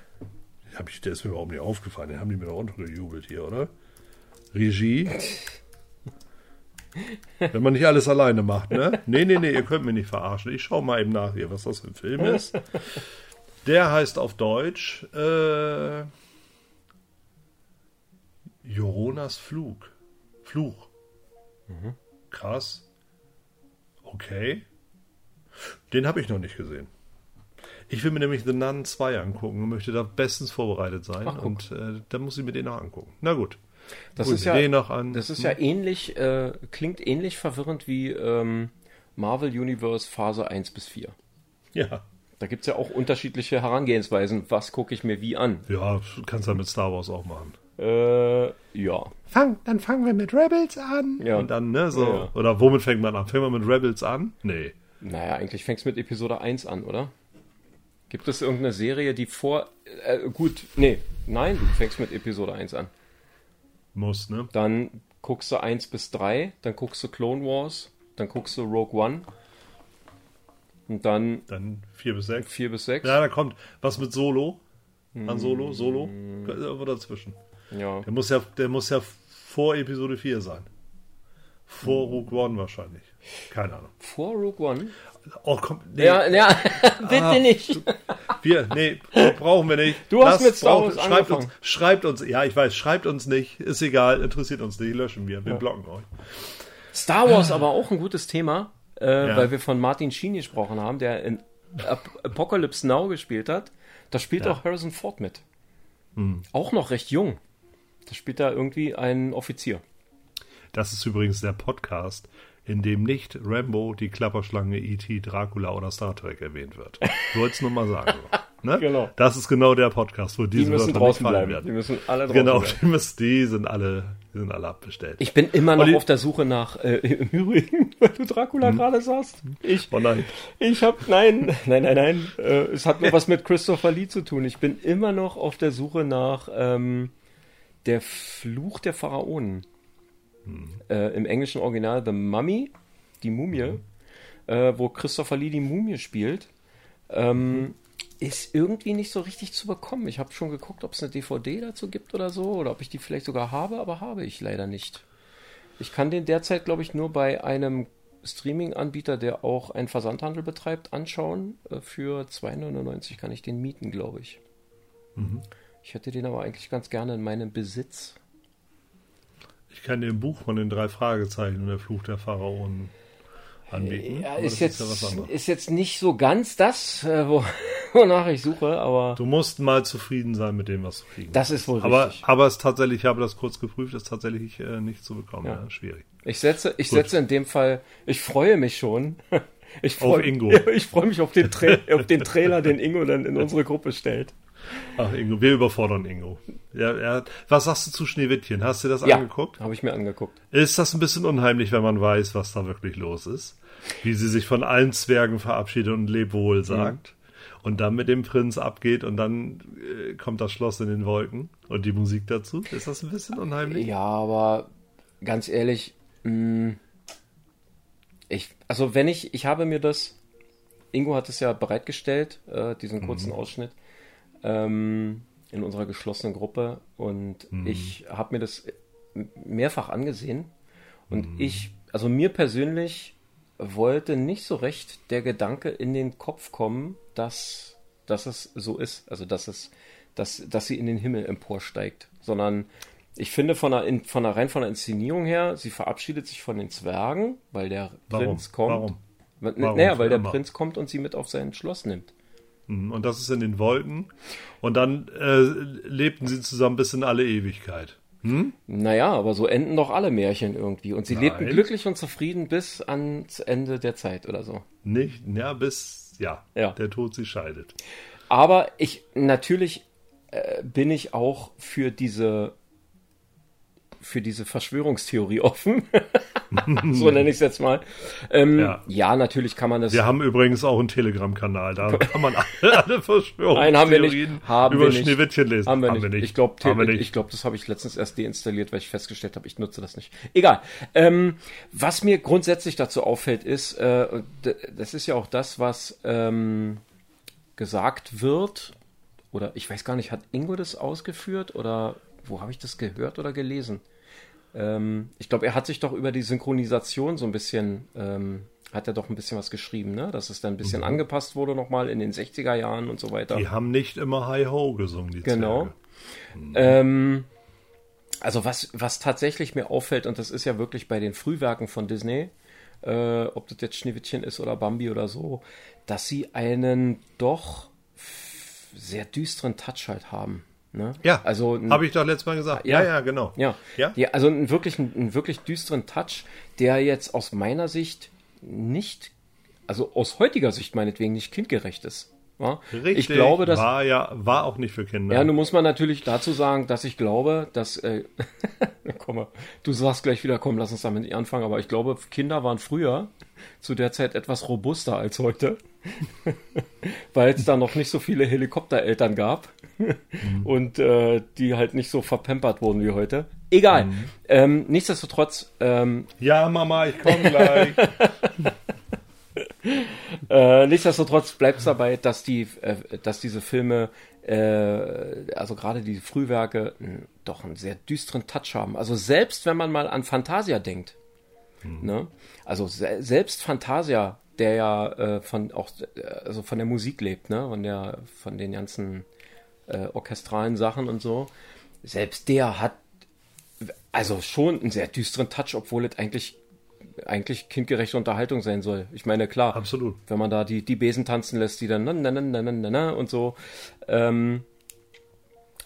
Hab ich, der ist mir überhaupt nicht aufgefallen. Den haben die mir doch untergejubelt hier, oder? Regie. Wenn man nicht alles alleine macht, ne? Nee, nee, nee, ihr könnt mich nicht verarschen. Ich schaue mal eben nach hier, was das für ein Film ist. Der heißt auf Deutsch äh, Joronas Flug. Fluch. Krass. Okay. Den habe ich noch nicht gesehen. Ich will mir nämlich The Nun 2 angucken und möchte da bestens vorbereitet sein. Ach, und äh, dann muss ich mir den noch angucken. Na gut. Das Guck ist ja, noch an. das ist ja ähnlich, äh, klingt ähnlich verwirrend wie ähm, Marvel Universe Phase 1 bis 4. Ja. Da gibt es ja auch unterschiedliche Herangehensweisen. Was gucke ich mir wie an? Ja, kannst du mit Star Wars auch machen. Äh, ja. Fang, dann fangen wir mit Rebels an. Ja. Und dann, ne, so. Ja, ja. Oder womit fängt man an? Fängt man mit Rebels an? Nee. Naja, eigentlich fängst du mit Episode 1 an, oder? Gibt es irgendeine Serie, die vor. Äh, gut, nee, nein, du fängst mit Episode 1 an. Muss, ne? Dann guckst du 1 bis 3, dann guckst du Clone Wars, dann guckst du Rogue One. Und dann Dann vier bis sechs. 4 bis 6. Ja, da kommt was mit Solo. An Solo, Mm. Solo. Irgendwo dazwischen. Ja. Der muss ja, der muss ja vor Episode 4 sein. Vor Rogue One wahrscheinlich. Keine Ahnung. Vor Rogue One? Oh, komm. Nee, Ja, ja, bitte nicht. Wir, nee, brauchen wir nicht. Du hast Das mit Star braucht- Wars schreibt angefangen. uns, schreibt uns, ja, ich weiß, schreibt uns nicht, ist egal, interessiert uns nicht, löschen wir, wir blocken euch. Star Wars aber auch ein gutes Thema, äh, Ja. weil wir von Martin Sheen gesprochen haben, der in Ap Apocalypse Now gespielt hat. Da spielt Ja. auch Harrison Ford mit. Auch noch recht jung. Da spielt da irgendwie ein Offizier. Das ist übrigens der Podcast, in dem nicht Rambo, die Klapperschlange, E.T., Dracula oder Star Trek erwähnt wird. Ich wollte es nur mal sagen. Ne? Genau. Das ist genau der Podcast, wo Die diese müssen Wörter draußen nicht fallen bleiben. Die werden. müssen alle draußen Genau, bleiben. die, müssen, die sind alle, die sind alle abbestellt. Ich bin immer noch Olli- auf der Suche nach, äh, im Übrigen, weil du Dracula gerade sagst. Ich, Oh nein. ich hab, nein, nein, nein, nein. Äh, es hat nur was mit Christopher Lee zu tun. Ich bin immer noch auf der Suche nach ähm, der Fluch der Pharaonen. Äh, Im englischen Original The Mummy, die Mumie, äh, wo Christopher Lee die Mumie spielt. Ähm, ist irgendwie nicht so richtig zu bekommen. Ich habe schon geguckt, ob es eine DVD dazu gibt oder so, oder ob ich die vielleicht sogar habe, aber habe ich leider nicht. Ich kann den derzeit, glaube ich, nur bei einem Streaming-Anbieter, der auch einen Versandhandel betreibt, anschauen. Äh, Für 2,99 kann ich den mieten, glaube ich. Ich hätte den aber eigentlich ganz gerne in meinem Besitz. Ich kann dir ein Buch von den drei Fragezeichen und der Fluch der Pharaonen anbieten. Ja, ist, das jetzt, ja was anderes. ist jetzt nicht so ganz das, äh, wo, wonach ich suche, aber Du musst mal zufrieden sein mit dem, was du kriegst. das ist wohl aber, richtig. aber es ist tatsächlich, ich habe das kurz geprüft, ist tatsächlich äh, nicht zu bekommen. Ja. Ja. schwierig. Ich setze, ich Gut. setze in dem Fall, ich freue mich schon. Ich Auf freue, Ingo. Ich freue mich auf den, Tra auf den Trailer, den Ingo dann in unsere Gruppe stellt. Ach, Ingo, wir überfordern Ingo. Ja, er, was sagst du zu Schneewittchen? Hast du das Ja, angeguckt? habe ich mir angeguckt. Ist das ein bisschen unheimlich, wenn man weiß, was da wirklich los ist? Wie sie sich von allen Zwergen verabschiedet und Lebwohl sagt. Und dann mit dem Prinz abgeht und dann äh, kommt das Schloss in den Wolken und die Musik dazu. Ist das ein bisschen unheimlich? Ja, aber ganz ehrlich, mh, ich, also wenn ich, ich habe mir das, Ingo hat es ja bereitgestellt, äh, diesen kurzen Ausschnitt, ähm, in unserer geschlossenen Gruppe und ich habe mir das mehrfach angesehen und ich, also mir persönlich wollte nicht so recht der Gedanke in den Kopf kommen, dass, dass es so ist, also dass es, dass, dass sie in den Himmel emporsteigt, sondern ich finde von der, in, von der rein von der Inszenierung her, sie verabschiedet sich von den Zwergen, weil der Warum? Prinz kommt. Warum? Weil- Warum naja, weil der? Prinz kommt und sie mit auf sein Schloss nimmt. Mhm, Und das ist in den Wolken. Und dann äh, lebten sie zusammen bis in alle Ewigkeit. Naja, aber so enden doch alle Märchen irgendwie. Und sie Nein. lebten glücklich und zufrieden bis ans Ende der Zeit oder so. Nicht, ja, bis, ja, Ja. der Tod sie scheidet. Aber ich, natürlich äh, bin ich auch für diese, für diese Verschwörungstheorie offen. so nenne ich es jetzt mal. Ähm, ja. Ja. natürlich kann man das. Wir haben übrigens auch einen Telegram-Kanal, da kann man alle, alle Nein, haben wir nicht. Verschwörungstheorien Haben über wir nicht. Schneewittchen lesen. Haben wir nicht. Ich glaube, Haben wir nicht. ich glaube, das habe ich letztens erst deinstalliert, weil ich festgestellt habe, ich nutze das nicht. Egal. Ähm, was mir grundsätzlich dazu auffällt, ist, äh, das ist ja auch das, was ähm, gesagt wird, oder ich weiß gar nicht, hat Ingo das ausgeführt oder wo habe ich das gehört oder gelesen? Ähm, ich glaube, er hat sich doch über die Synchronisation so ein bisschen, ähm, hat er doch ein bisschen was geschrieben, ne? Dass es dann ein bisschen Mhm. angepasst wurde nochmal in den 60er Jahren und so weiter. Die haben nicht immer Hi Ho gesungen, die Genau. Zwerge. Ähm, also was, was tatsächlich mir auffällt, und das ist ja wirklich bei den Frühwerken von Disney, äh, ob das jetzt Schneewittchen ist oder Bambi oder so, dass sie einen doch sehr düsteren Touch halt haben. Ne? Ja, also habe ich doch letztes Mal gesagt. Ja. Ja, ja, genau. ja, Ja? ja also einen wirklich, einen wirklich düsteren Touch, der jetzt aus meiner Sicht nicht, also aus heutiger Sicht meinetwegen nicht kindgerecht ist. Ja? Richtig. Ich glaube, dass war ja war auch nicht für Kinder. ja, nun muss man natürlich dazu sagen, dass ich glaube, dass, äh, komm mal, du sagst gleich wieder, komm, lass uns damit nicht anfangen, aber ich glaube, Kinder waren früher zu der Zeit etwas robuster als heute, weil es da noch nicht so viele Helikoptereltern gab und äh, die halt nicht so verpampert wurden wie heute. Egal. Ähm, nichtsdestotrotz, ähm, ja, Mama, ich komme gleich. Äh, nichtsdestotrotz bleibt es dabei, dass die, äh, dass diese Filme, äh, also gerade die Frühwerke, n- doch einen sehr düsteren Touch haben. Also selbst wenn man mal an Fantasia denkt, ne? also se selbst Fantasia, der ja äh, von auch äh, also von der Musik lebt, ne, von der von den ganzen äh, orchestralen Sachen und so, selbst der hat also schon einen sehr düsteren Touch, obwohl es eigentlich eigentlich kindgerechte Unterhaltung sein soll. Ich meine, klar, Absolut. wenn man da die, die Besen tanzen lässt, die dann na, na, na, na, na, na, und so. Ähm,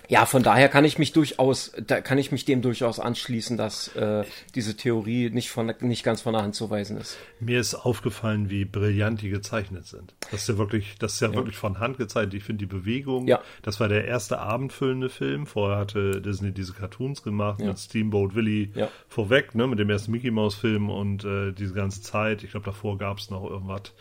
ja, von daher kann ich mich durchaus, da kann ich mich dem durchaus anschließen, dass äh, diese Theorie nicht von nicht ganz von der Hand zu weisen ist. Mir ist aufgefallen, wie brillant die gezeichnet sind. Das ist ja wirklich, das ist ja, wirklich von Hand gezeichnet. Ich finde die Bewegung, Ja. das war der erste abendfüllende Film. Vorher hatte Disney diese Cartoons gemacht Ja. mit Steamboat Willie Ja. vorweg, ne, mit dem ersten Mickey Mouse Film und äh, diese ganze Zeit. Ich glaube, davor gab es noch irgendwas.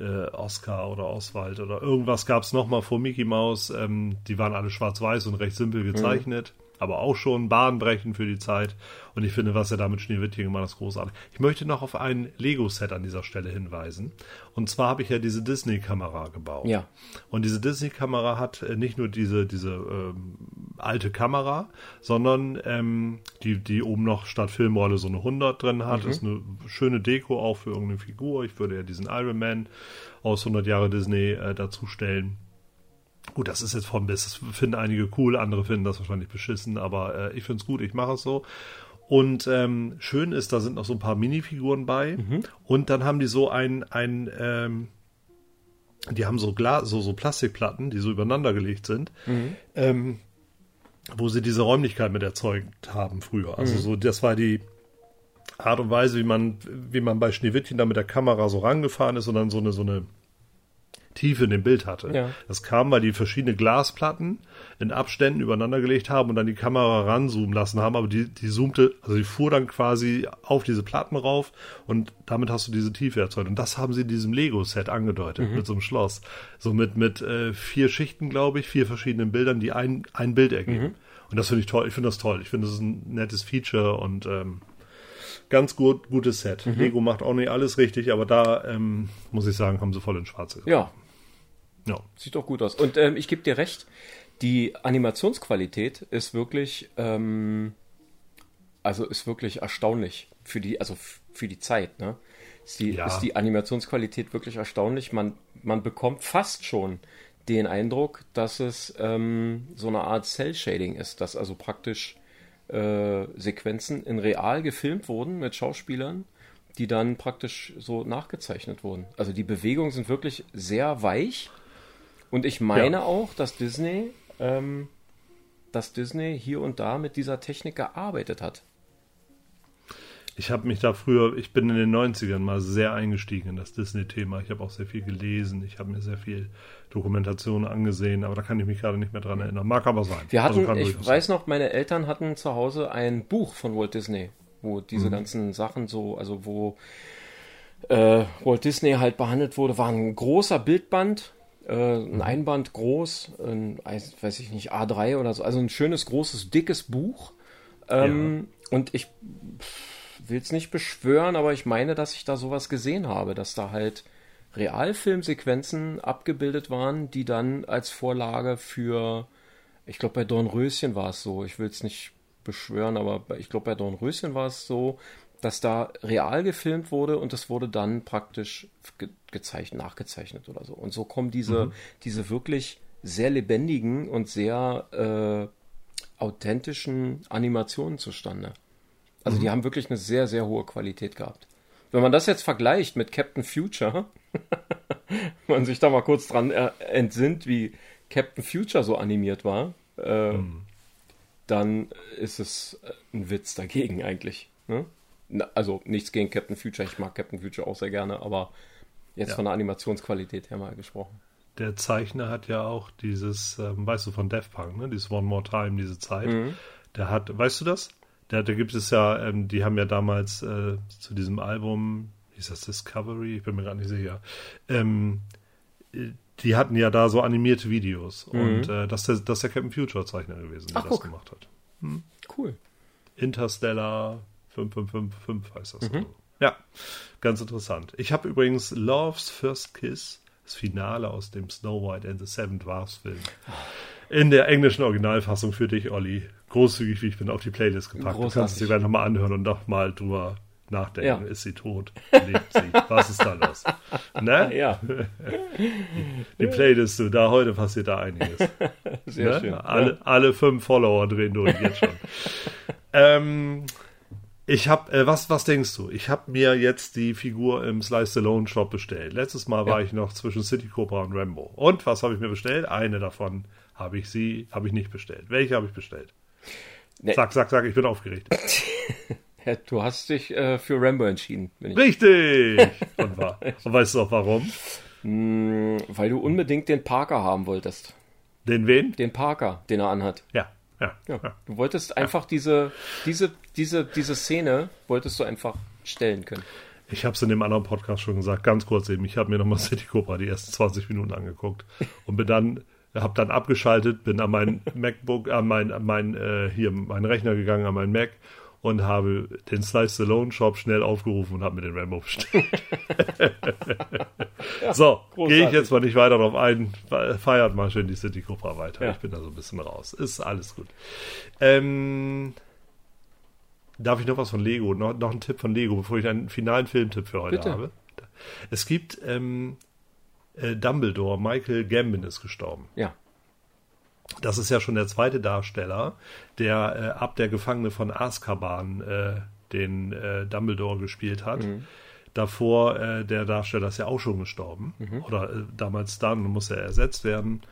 Äh, Oscar oder Oswald oder irgendwas gab es nochmal vor Mickey Mouse. Ähm, die waren alle schwarz-weiß und recht simpel gezeichnet, aber auch schon bahnbrechend für die Zeit. Und ich finde, was er da mit Schneewittchen gemacht hat, ist großartig. Ich möchte noch auf ein Lego-Set an dieser Stelle hinweisen. Und zwar habe ich ja diese Disney-Kamera gebaut. Ja. Und diese Disney-Kamera hat äh, nicht nur diese, diese ähm, alte Kamera, sondern ähm, die, die oben noch statt Filmrolle so eine 100 drin hat. Ist eine schöne Deko auch für irgendeine Figur. Ich würde ja diesen Iron Man aus 100 Jahre Disney äh, dazu stellen. Gut, das ist jetzt von bis. Das finden einige cool, andere finden das wahrscheinlich beschissen, aber äh, ich finde es gut, ich mache es so. Und ähm, schön ist, da sind noch so ein paar Minifiguren bei. Und dann haben die so ein, ein ähm, die haben so Glas, so, so Plastikplatten, die so übereinander gelegt sind, ähm, wo sie diese Räumlichkeit mit erzeugt haben früher. Also so, das war die Art und Weise, wie man, wie man bei Schneewittchen da mit der Kamera so rangefahren ist und dann so eine, so eine Tiefe in dem Bild hatte. Ja. Das kam, weil die verschiedene Glasplatten in Abständen übereinander gelegt haben und dann die Kamera ranzoomen lassen haben, aber die, die zoomte, also die fuhr dann quasi auf diese Platten rauf und damit hast du diese Tiefe erzeugt. Und das haben sie in diesem Lego-Set angedeutet, mit so einem Schloss. So mit, mit äh, vier Schichten, glaube ich, vier verschiedenen Bildern, die ein, ein Bild ergeben. Und das finde ich toll. Ich finde das toll. Ich finde, das ist ein nettes Feature und ähm, ganz gut, gutes Set. Lego macht auch nicht alles richtig, aber da ähm, muss ich sagen, haben sie voll in Schwarze. Ja, Ja. sieht doch gut aus. Und ähm, ich gebe dir recht, die Animationsqualität ist wirklich, ähm, also ist wirklich erstaunlich für die, also für die Zeit, ne? Ist die, Ja. ist die Animationsqualität wirklich erstaunlich. Man, man bekommt fast schon den Eindruck, dass es ähm, so eine Art Cell-Shading ist, dass also praktisch äh, Sequenzen in real gefilmt wurden mit Schauspielern, die dann praktisch so nachgezeichnet wurden. Also die Bewegungen sind wirklich sehr weich. Und ich meine Ja. auch, dass Disney, ähm, dass Disney hier und da mit dieser Technik gearbeitet hat. Ich habe mich da früher, ich bin in den 90ern mal sehr eingestiegen in das Disney-Thema. Ich habe auch sehr viel gelesen. Ich habe mir sehr viel Dokumentation angesehen, aber da kann ich mich gerade nicht mehr dran erinnern. Mag aber sein. Wir hatten, Also ich weiß noch, meine Eltern hatten zu Hause ein Buch von Walt Disney, wo diese Mhm. ganzen Sachen so, also wo äh, Walt Disney halt behandelt wurde, war ein großer Bildband. Ein Einband groß, ein, weiß ich nicht, A3 oder so, also ein schönes, großes, dickes Buch. Ähm, Und ich will es nicht beschwören, aber ich meine, dass ich da sowas gesehen habe, dass da halt Realfilmsequenzen abgebildet waren, die dann als Vorlage für, ich glaube bei Dornröschen war es so, ich will es nicht beschwören, aber ich glaube bei Dornröschen war es so, dass da real gefilmt wurde und es wurde dann praktisch ge gezeichnet, nachgezeichnet oder so. Und so kommen diese, diese wirklich sehr lebendigen und sehr äh, authentischen Animationen zustande. Also die haben wirklich eine sehr, sehr hohe Qualität gehabt. Wenn man das jetzt vergleicht mit Captain Future, man sich da mal kurz dran äh, entsinnt, wie Captain Future so animiert war, äh, dann ist es äh, ein Witz dagegen eigentlich. Ne? Also nichts gegen Captain Future, ich mag Captain Future auch sehr gerne, aber jetzt Ja. von der Animationsqualität her mal gesprochen. Der Zeichner hat ja auch dieses, ähm, weißt du, von Daft Punk, ne? Dieses One More Time, diese Zeit. Mhm. Der hat, weißt du das? Der, da gibt es ja, ähm, die haben ja damals äh, zu diesem Album, hieß das Discovery? Ich bin mir gar nicht sicher. Ähm, äh, die hatten ja da so animierte Videos. Und äh, das, das ist der Captain Future Zeichner gewesen, der Mhm. Ach, das guck. gemacht hat. Cool. Interstellar 5555 heißt das. Mhm. Ja, ganz interessant. Ich habe übrigens Love's First Kiss, das Finale aus dem Snow White and the Seven Dwarfs Film, in der englischen Originalfassung für dich, Olli, großzügig wie ich bin, auf die Playlist gepackt. Du kannst es Großartig. dir gleich nochmal anhören und nochmal drüber nachdenken. Ja. Ist sie tot? Lebt sie? Was ist da los? Ne? Ja, Die Playlist, du, da heute passiert da einiges. sehr Ne? schön. Alle, alle fünf Follower drehen durch, jetzt schon. ähm, ich habe, äh, was, was denkst du? Ich habe mir jetzt die Figur im Slice Alone Shop bestellt. Letztes Mal war Ja. ich noch zwischen City Cobra und Rambo. Und was habe ich mir bestellt? Eine davon habe ich sie, habe ich nicht bestellt. Welche habe ich bestellt? Nee. Sag, sag, sag, ich bin aufgeregt. Du hast dich äh, für Rambo entschieden, bin ich. Richtig! Und, war, und weißt du auch warum? Mm, Weil du unbedingt den Parker haben wolltest. Den wen? Den Parker, den er anhat. Ja, ja, Ja. ja. Du wolltest einfach diese, diese, diese, diese Szene wolltest du einfach stellen können. Ich habe es in dem anderen Podcast schon gesagt, ganz kurz eben. Ich habe mir nochmal City Cobra die ersten 20 Minuten angeguckt und bin dann, habe dann abgeschaltet, bin an mein MacBook, an mein, an mein äh, hier meinen Rechner gegangen, an meinen Mac und habe den Slice Alone Shop schnell aufgerufen und habe mir den Rambo bestellt. so, gehe ich jetzt mal nicht weiter darauf ein. Feiert mal schön die City Cobra weiter. Ja. Ich bin da so ein bisschen raus. Ist alles gut. Ähm, Darf ich noch was von Lego? Noch, noch einen Tipp von Lego, bevor ich einen finalen Filmtipp für heute Bitte. habe. Es gibt ähm, äh, Dumbledore, Michael Gambon ist gestorben. Ja. Das ist ja schon der zweite Darsteller, der äh, ab der Gefangene von Azkaban äh, den äh, Dumbledore gespielt hat. Davor, äh, der Darsteller ist ja auch schon gestorben. Oder äh, damals dann muss er ersetzt werden.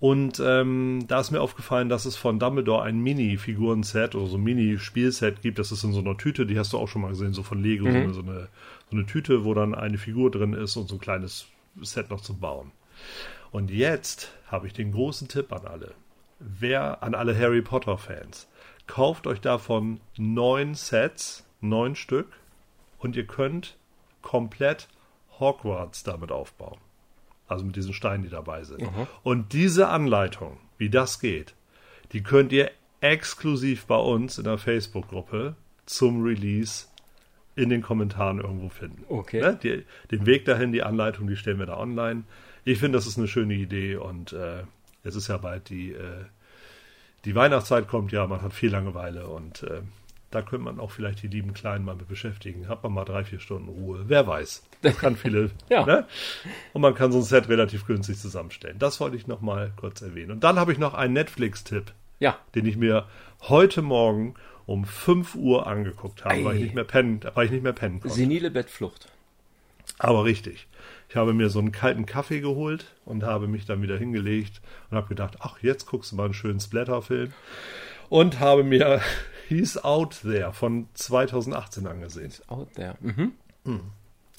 Und ähm, da ist mir aufgefallen, dass es von Dumbledore ein Mini-Figuren-Set oder so ein Mini-Spielset gibt. Das ist in so einer Tüte, die hast du auch schon mal gesehen, so von Lego, so, eine, so, eine, so eine Tüte, wo dann eine Figur drin ist und so ein kleines Set noch zum Bauen. Und jetzt habe ich den großen Tipp an alle. Wer, an alle Harry Potter Fans, kauft euch davon neun Sets, neun Stück, und ihr könnt komplett Hogwarts damit aufbauen. Also mit diesen Steinen, die dabei sind. Aha. Und diese Anleitung, wie das geht, die könnt ihr exklusiv bei uns in der Facebook-Gruppe zum Release in den Kommentaren irgendwo finden. Okay. Ne? Die, den Weg dahin, die Anleitung, die stellen wir da online. Ich finde, das ist eine schöne Idee und äh, es ist ja bald die, äh, die Weihnachtszeit kommt ja, man hat viel Langeweile und äh, da könnte man auch vielleicht die lieben Kleinen mal mit beschäftigen. Hat man mal drei, vier Stunden Ruhe. Wer weiß. Man kann viele. Ja. ne? Und man kann so ein Set relativ günstig zusammenstellen. Das wollte ich noch mal kurz erwähnen. Und dann habe ich noch einen Netflix-Tipp, Ja. den ich mir heute Morgen um 5 Uhr angeguckt habe, weil ich nicht mehr pennen, weil ich nicht mehr pennen konnte. Senile Bettflucht. Aber richtig. Ich habe mir so einen kalten Kaffee geholt und habe mich dann wieder hingelegt und habe gedacht, ach, jetzt guckst du mal einen schönen Splatter-Film. Und habe mir He's Out There von 2018 angesehen. Out there. Mhm.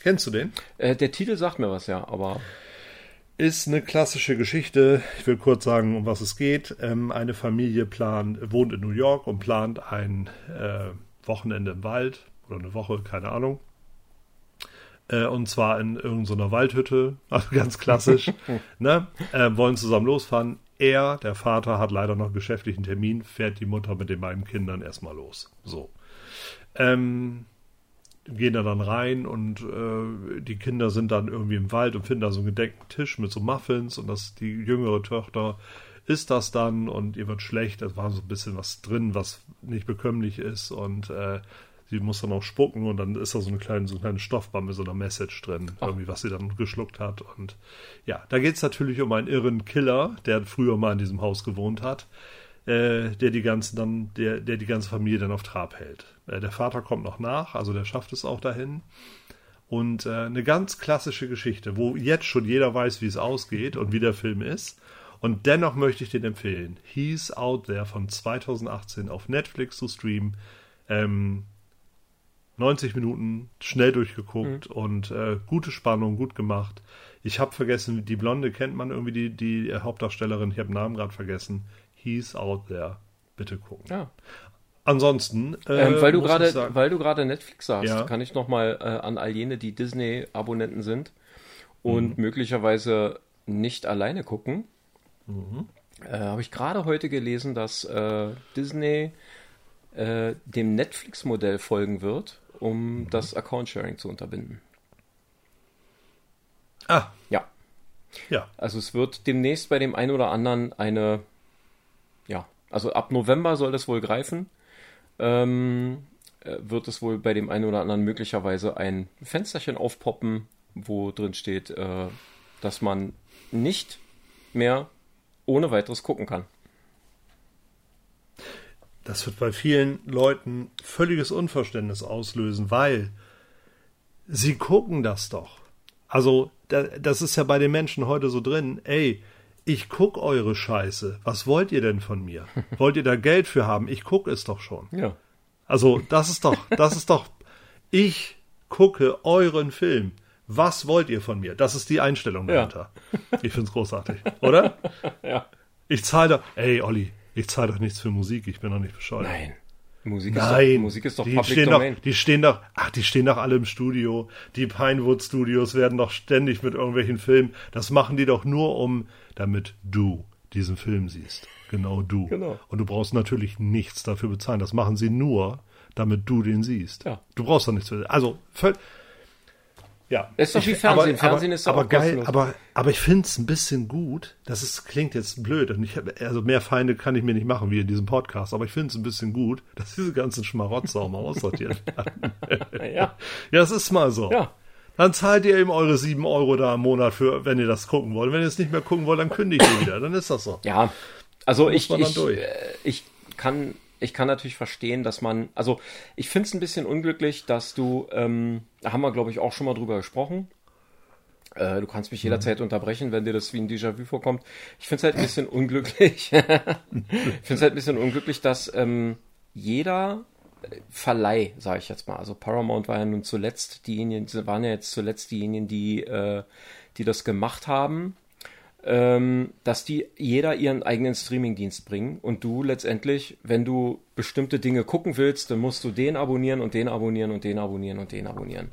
Kennst du den? Äh, der Titel sagt mir was, ja, aber Ist eine klassische Geschichte. Ich will kurz sagen, um was es geht. Ähm, eine Familie plant, wohnt in New York und plant ein äh, Wochenende im Wald oder eine Woche, keine Ahnung. Äh, und zwar in irgendeiner Waldhütte, also ganz klassisch. ne? äh, wollen zusammen losfahren. Er, der Vater, hat leider noch einen geschäftlichen Termin, fährt die Mutter mit den beiden Kindern erstmal los. So. Ähm, gehen da dann rein und äh, die Kinder sind dann irgendwie im Wald und finden da so einen gedeckten Tisch mit so Muffins und das die jüngere Tochter isst das dann und ihr wird schlecht. Es war so ein bisschen was drin, was nicht bekömmlich ist und äh, sie muss dann auch spucken und dann ist da so eine kleine, so eine kleine Stoffbahn mit so einer Message drin, irgendwie, was sie dann geschluckt hat. Und ja, da geht es natürlich um einen irren Killer, der früher mal in diesem Haus gewohnt hat, äh, der die ganzen dann, der, der die ganze Familie dann auf Trab hält. Äh, der Vater kommt noch nach, also der schafft es auch dahin. Und äh, eine ganz klassische Geschichte, wo jetzt schon jeder weiß, wie es ausgeht und wie der Film ist. Und dennoch möchte ich den empfehlen. He's Out There von 2018 auf Netflix zu streamen. Ähm, 90 Minuten schnell durchgeguckt und äh, gute Spannung, gut gemacht. Ich habe vergessen, die Blonde kennt man irgendwie, die, die Hauptdarstellerin, ich habe den Namen gerade vergessen. He's Out There. Bitte gucken. ja. Ansonsten, äh, Ähm, weil du gerade, sagen- weil du gerade Netflix sagst, Ja. kann ich noch mal äh, an all jene, die Disney-Abonnenten sind und möglicherweise nicht alleine gucken, äh, habe ich gerade heute gelesen, dass äh, Disney äh, dem Netflix-Modell folgen wird, um das Account-Sharing zu unterbinden. Ah, Ja, ja. also es wird demnächst bei dem einen oder anderen eine, ja, also ab November soll das wohl greifen. Ähm, äh, wird es wohl bei dem einen oder anderen möglicherweise ein Fensterchen aufpoppen, wo drin steht, äh, dass man nicht mehr ohne weiteres gucken kann. Das wird bei vielen Leuten völliges Unverständnis auslösen, weil sie gucken das doch. Also, da, das ist ja bei den Menschen heute so drin. Ey, ich guck eure Scheiße. Was wollt ihr denn von mir? Wollt ihr da Geld für haben? Ich guck es doch schon. Ja. Also, das ist doch, das ist doch, ich gucke euren Film. Was wollt ihr von mir? Das ist die Einstellung Ja. dahinter. Ich find's großartig, oder? Ja. Ich zahle doch, ey, Olli, ich zahle doch nichts für Musik, ich bin doch nicht bescheuert. Nein. Musik ist Nein, doch, Musik ist doch die Public stehen Domain. Doch, die stehen doch, ach, die stehen doch alle im Studio. Die Pinewood Studios werden doch ständig mit irgendwelchen Filmen. Das machen die doch nur um, damit du diesen Film siehst. Genau du. Genau. Und du brauchst natürlich nichts dafür bezahlen. Das machen sie nur, damit du den siehst. Ja. Du brauchst doch nichts für. Also, völ ja. Das ist doch wie Fernsehen. Fernsehen ist doch aber geil, kostenlos. aber, aber ich finde es ein bisschen gut. Das ist, klingt jetzt blöd. Und ich hab, also mehr Feinde kann ich mir nicht machen wie in diesem Podcast. Aber ich finde es ein bisschen gut, dass diese ganzen Schmarotzer auch mal aussortiert werden. Ja. Ja, es ist mal so. Ja. Dann zahlt ihr eben eure sieben Euro da im Monat für, wenn ihr das gucken wollt. Wenn ihr es nicht mehr gucken wollt, dann kündigt ihr wieder. Dann ist das so. Ja, also ich, ich, durch. äh, ich kann ich kann natürlich verstehen, dass man, also ich finde es ein bisschen unglücklich, dass du, ähm, da haben wir glaube ich auch schon mal drüber gesprochen. Äh, du kannst mich jederzeit unterbrechen, wenn dir das wie ein Déjà-vu vorkommt. Ich finde es halt ein bisschen unglücklich. ich finde es halt ein bisschen unglücklich, dass ähm, jeder Verleih, sage ich jetzt mal. Also Paramount war ja nun zuletzt diejenigen, waren ja jetzt zuletzt diejenigen, die, äh, die das gemacht haben. Ähm, dass die jeder ihren eigenen Streamingdienst bringen und du letztendlich, wenn du bestimmte Dinge gucken willst, dann musst du den abonnieren und den abonnieren und den abonnieren und den abonnieren.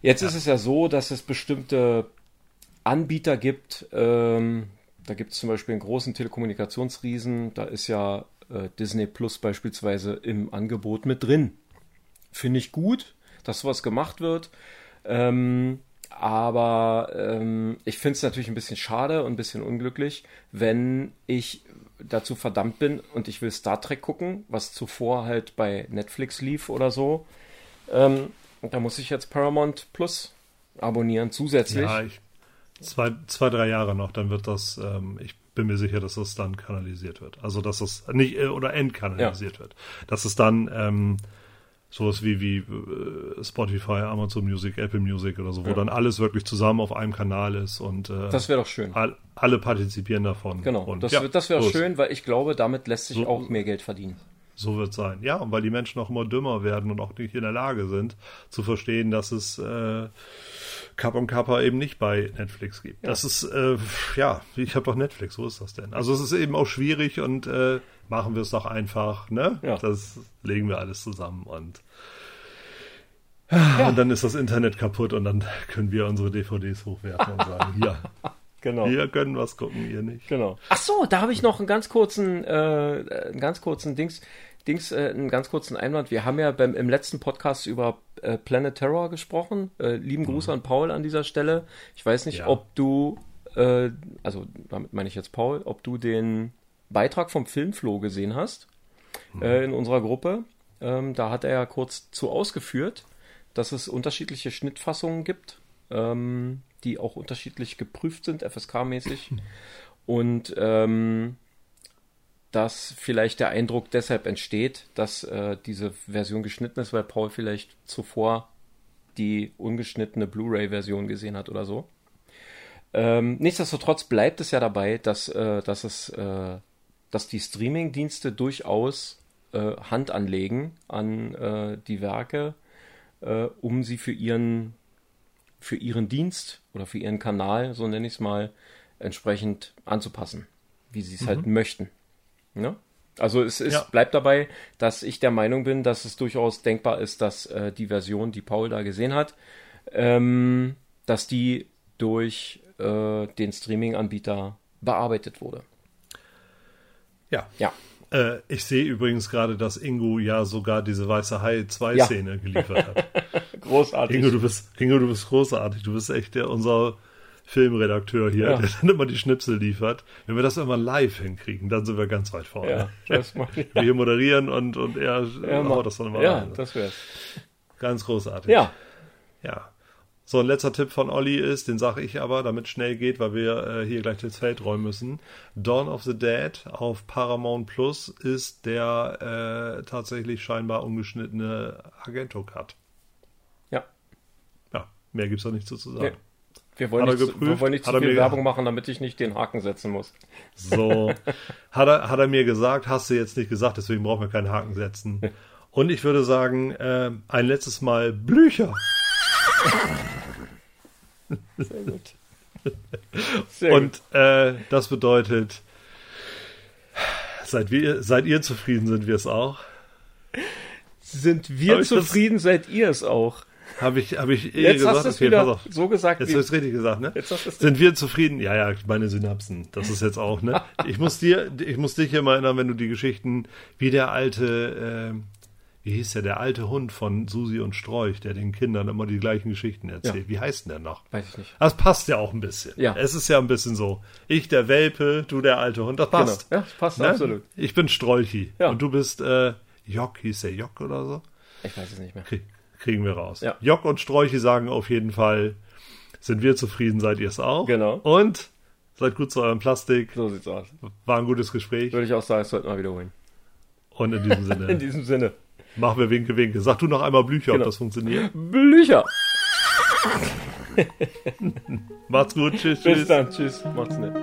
Jetzt ja. ist es ja so, dass es bestimmte Anbieter gibt. Ähm, da gibt es zum Beispiel einen großen Telekommunikationsriesen. Da ist ja äh, Disney Plus beispielsweise im Angebot mit drin. Finde ich gut, dass sowas gemacht wird. Ähm, aber ähm, ich finde es natürlich ein bisschen schade und ein bisschen unglücklich, wenn ich dazu verdammt bin und ich will Star Trek gucken, was zuvor halt bei Netflix lief oder so. Ähm, da muss ich jetzt Paramount Plus abonnieren zusätzlich. Ja, ich, zwei, zwei, drei Jahre noch, dann wird das, ähm, ich bin mir sicher, dass das dann kanalisiert wird. Also dass es nicht äh, oder entkanalisiert ja. wird. Dass es dann ähm, sowas wie, wie äh, Spotify, Amazon Music, Apple Music oder so, wo ja. dann alles wirklich zusammen auf einem Kanal ist und äh, das wäre doch schön. All, alle partizipieren davon. Genau, und, das, ja, das wäre so schön, weil ich glaube, damit lässt sich so, auch mehr Geld verdienen. So wird es sein. Ja, und weil die Menschen auch immer dümmer werden und auch nicht in der Lage sind, zu verstehen, dass es äh, Cup und Kappa eben nicht bei Netflix gibt. Ja. Das ist, äh, ja, ich habe doch Netflix, wo ist das denn? Also es ist eben auch schwierig und äh, machen wir es doch einfach, ne? Ja. Das legen wir alles zusammen und ja. Und dann ist das Internet kaputt und dann können wir unsere DVDs hochwerfen und sagen, ja, genau. wir können was gucken, ihr nicht. Genau. Ach so, da habe ich noch einen ganz kurzen, äh, einen ganz kurzen Dings, Dings, äh, einen ganz kurzen Einwand. Wir haben ja beim, im letzten Podcast über äh, Planet Terror gesprochen. Äh, lieben Gruß mhm. an Paul an dieser Stelle. Ich weiß nicht, ja. ob du, äh, also damit meine ich jetzt Paul, ob du den Beitrag vom Filmflow gesehen hast mhm. äh, in unserer Gruppe. Ähm, da hat er ja kurz zu ausgeführt, dass es unterschiedliche Schnittfassungen gibt, ähm, die auch unterschiedlich geprüft sind, FSK-mäßig. Und ähm, dass vielleicht der Eindruck deshalb entsteht, dass äh, diese Version geschnitten ist, weil Paul vielleicht zuvor die ungeschnittene Blu-ray-Version gesehen hat oder so. Ähm, nichtsdestotrotz bleibt es ja dabei, dass, äh, dass es äh, dass die Streaming-Dienste durchaus äh, Hand anlegen an äh, die Werke, äh, um sie für ihren, für ihren Dienst oder für ihren Kanal, so nenne ich es mal, entsprechend anzupassen, wie sie es halt mhm. halt möchten. Ja? Also es ist, ja. bleibt dabei, dass ich der Meinung bin, dass es durchaus denkbar ist, dass äh, die Version, die Paul da gesehen hat, ähm, dass die durch äh, den Streaming-Anbieter bearbeitet wurde. Ja. Ja. Äh, ich sehe übrigens gerade, dass Ingo ja sogar diese weiße Hai 2 ja. Szene geliefert hat. großartig. Ingo du, bist, Ingo, du bist großartig. Du bist echt der, unser Filmredakteur hier, ja. der dann immer die Schnipsel liefert. Wenn wir das immer live hinkriegen, dann sind wir ganz weit vorne. Ja, das mal, ja. Wir hier moderieren und, und er ja, haut das dann immer Ja, rein. das wär's. Ganz großartig. Ja. Ja. So, ein letzter Tipp von Olli ist, den sage ich aber, damit schnell geht, weil wir äh, hier gleich das Feld räumen müssen. Dawn of the Dead auf Paramount Plus ist der äh, tatsächlich scheinbar ungeschnittene Argento-Cut. Ja. Ja, mehr gibt es da nicht zu sagen. Nee. Wir wollen, nicht, geprüft, wir wollen nicht zu viel Werbung machen, damit ich nicht den Haken setzen muss. So, hat er, hat er mir gesagt, hast du jetzt nicht gesagt, deswegen brauchen wir keinen Haken setzen. Und ich würde sagen, äh, ein letztes Mal Blücher. Sehr gut. Sehr Und äh, das bedeutet, seid, wir, seid ihr zufrieden, sind wir es auch. Sind wir zufrieden, seid ihr es auch. Habe ich, habe ich eh Jetzt gesagt, hast es wieder so gesagt. Jetzt hast du es richtig gesagt, ne? Sind wir zufrieden? Ja, ja, meine Synapsen. Das ist jetzt auch, ne? Ich muss dir, ich muss dich immer erinnern, wenn du die Geschichten, wie der alte, äh, wie hieß der, der alte Hund von Susi und Strolch, der den Kindern immer die gleichen Geschichten erzählt. Ja. Wie heißt denn der noch? Weiß ich nicht. Das passt ja auch ein bisschen. Ja. Es ist ja ein bisschen so. Ich der Welpe, du der alte Hund. Das passt. Genau. Ja, das passt ne? absolut. Ich bin Strolchi. Ja. Und du bist äh, Jock, hieß der Jock oder so? Ich weiß es nicht mehr. Krieg, kriegen wir raus. Ja. Jock und Strolchi sagen auf jeden Fall, sind wir zufrieden, seid ihr es auch. Genau. Und seid gut zu eurem Plastik. So sieht's aus. War ein gutes Gespräch. Würde ich auch sagen, es sollten wir wiederholen. Und in diesem Sinne. in diesem Sinne. Machen wir Winke, Winke. Sag du noch einmal Blücher, genau. ob das funktioniert. Blücher. Macht's gut. Tschüss. Bis tschüss. dann. Tschüss. Macht's nett.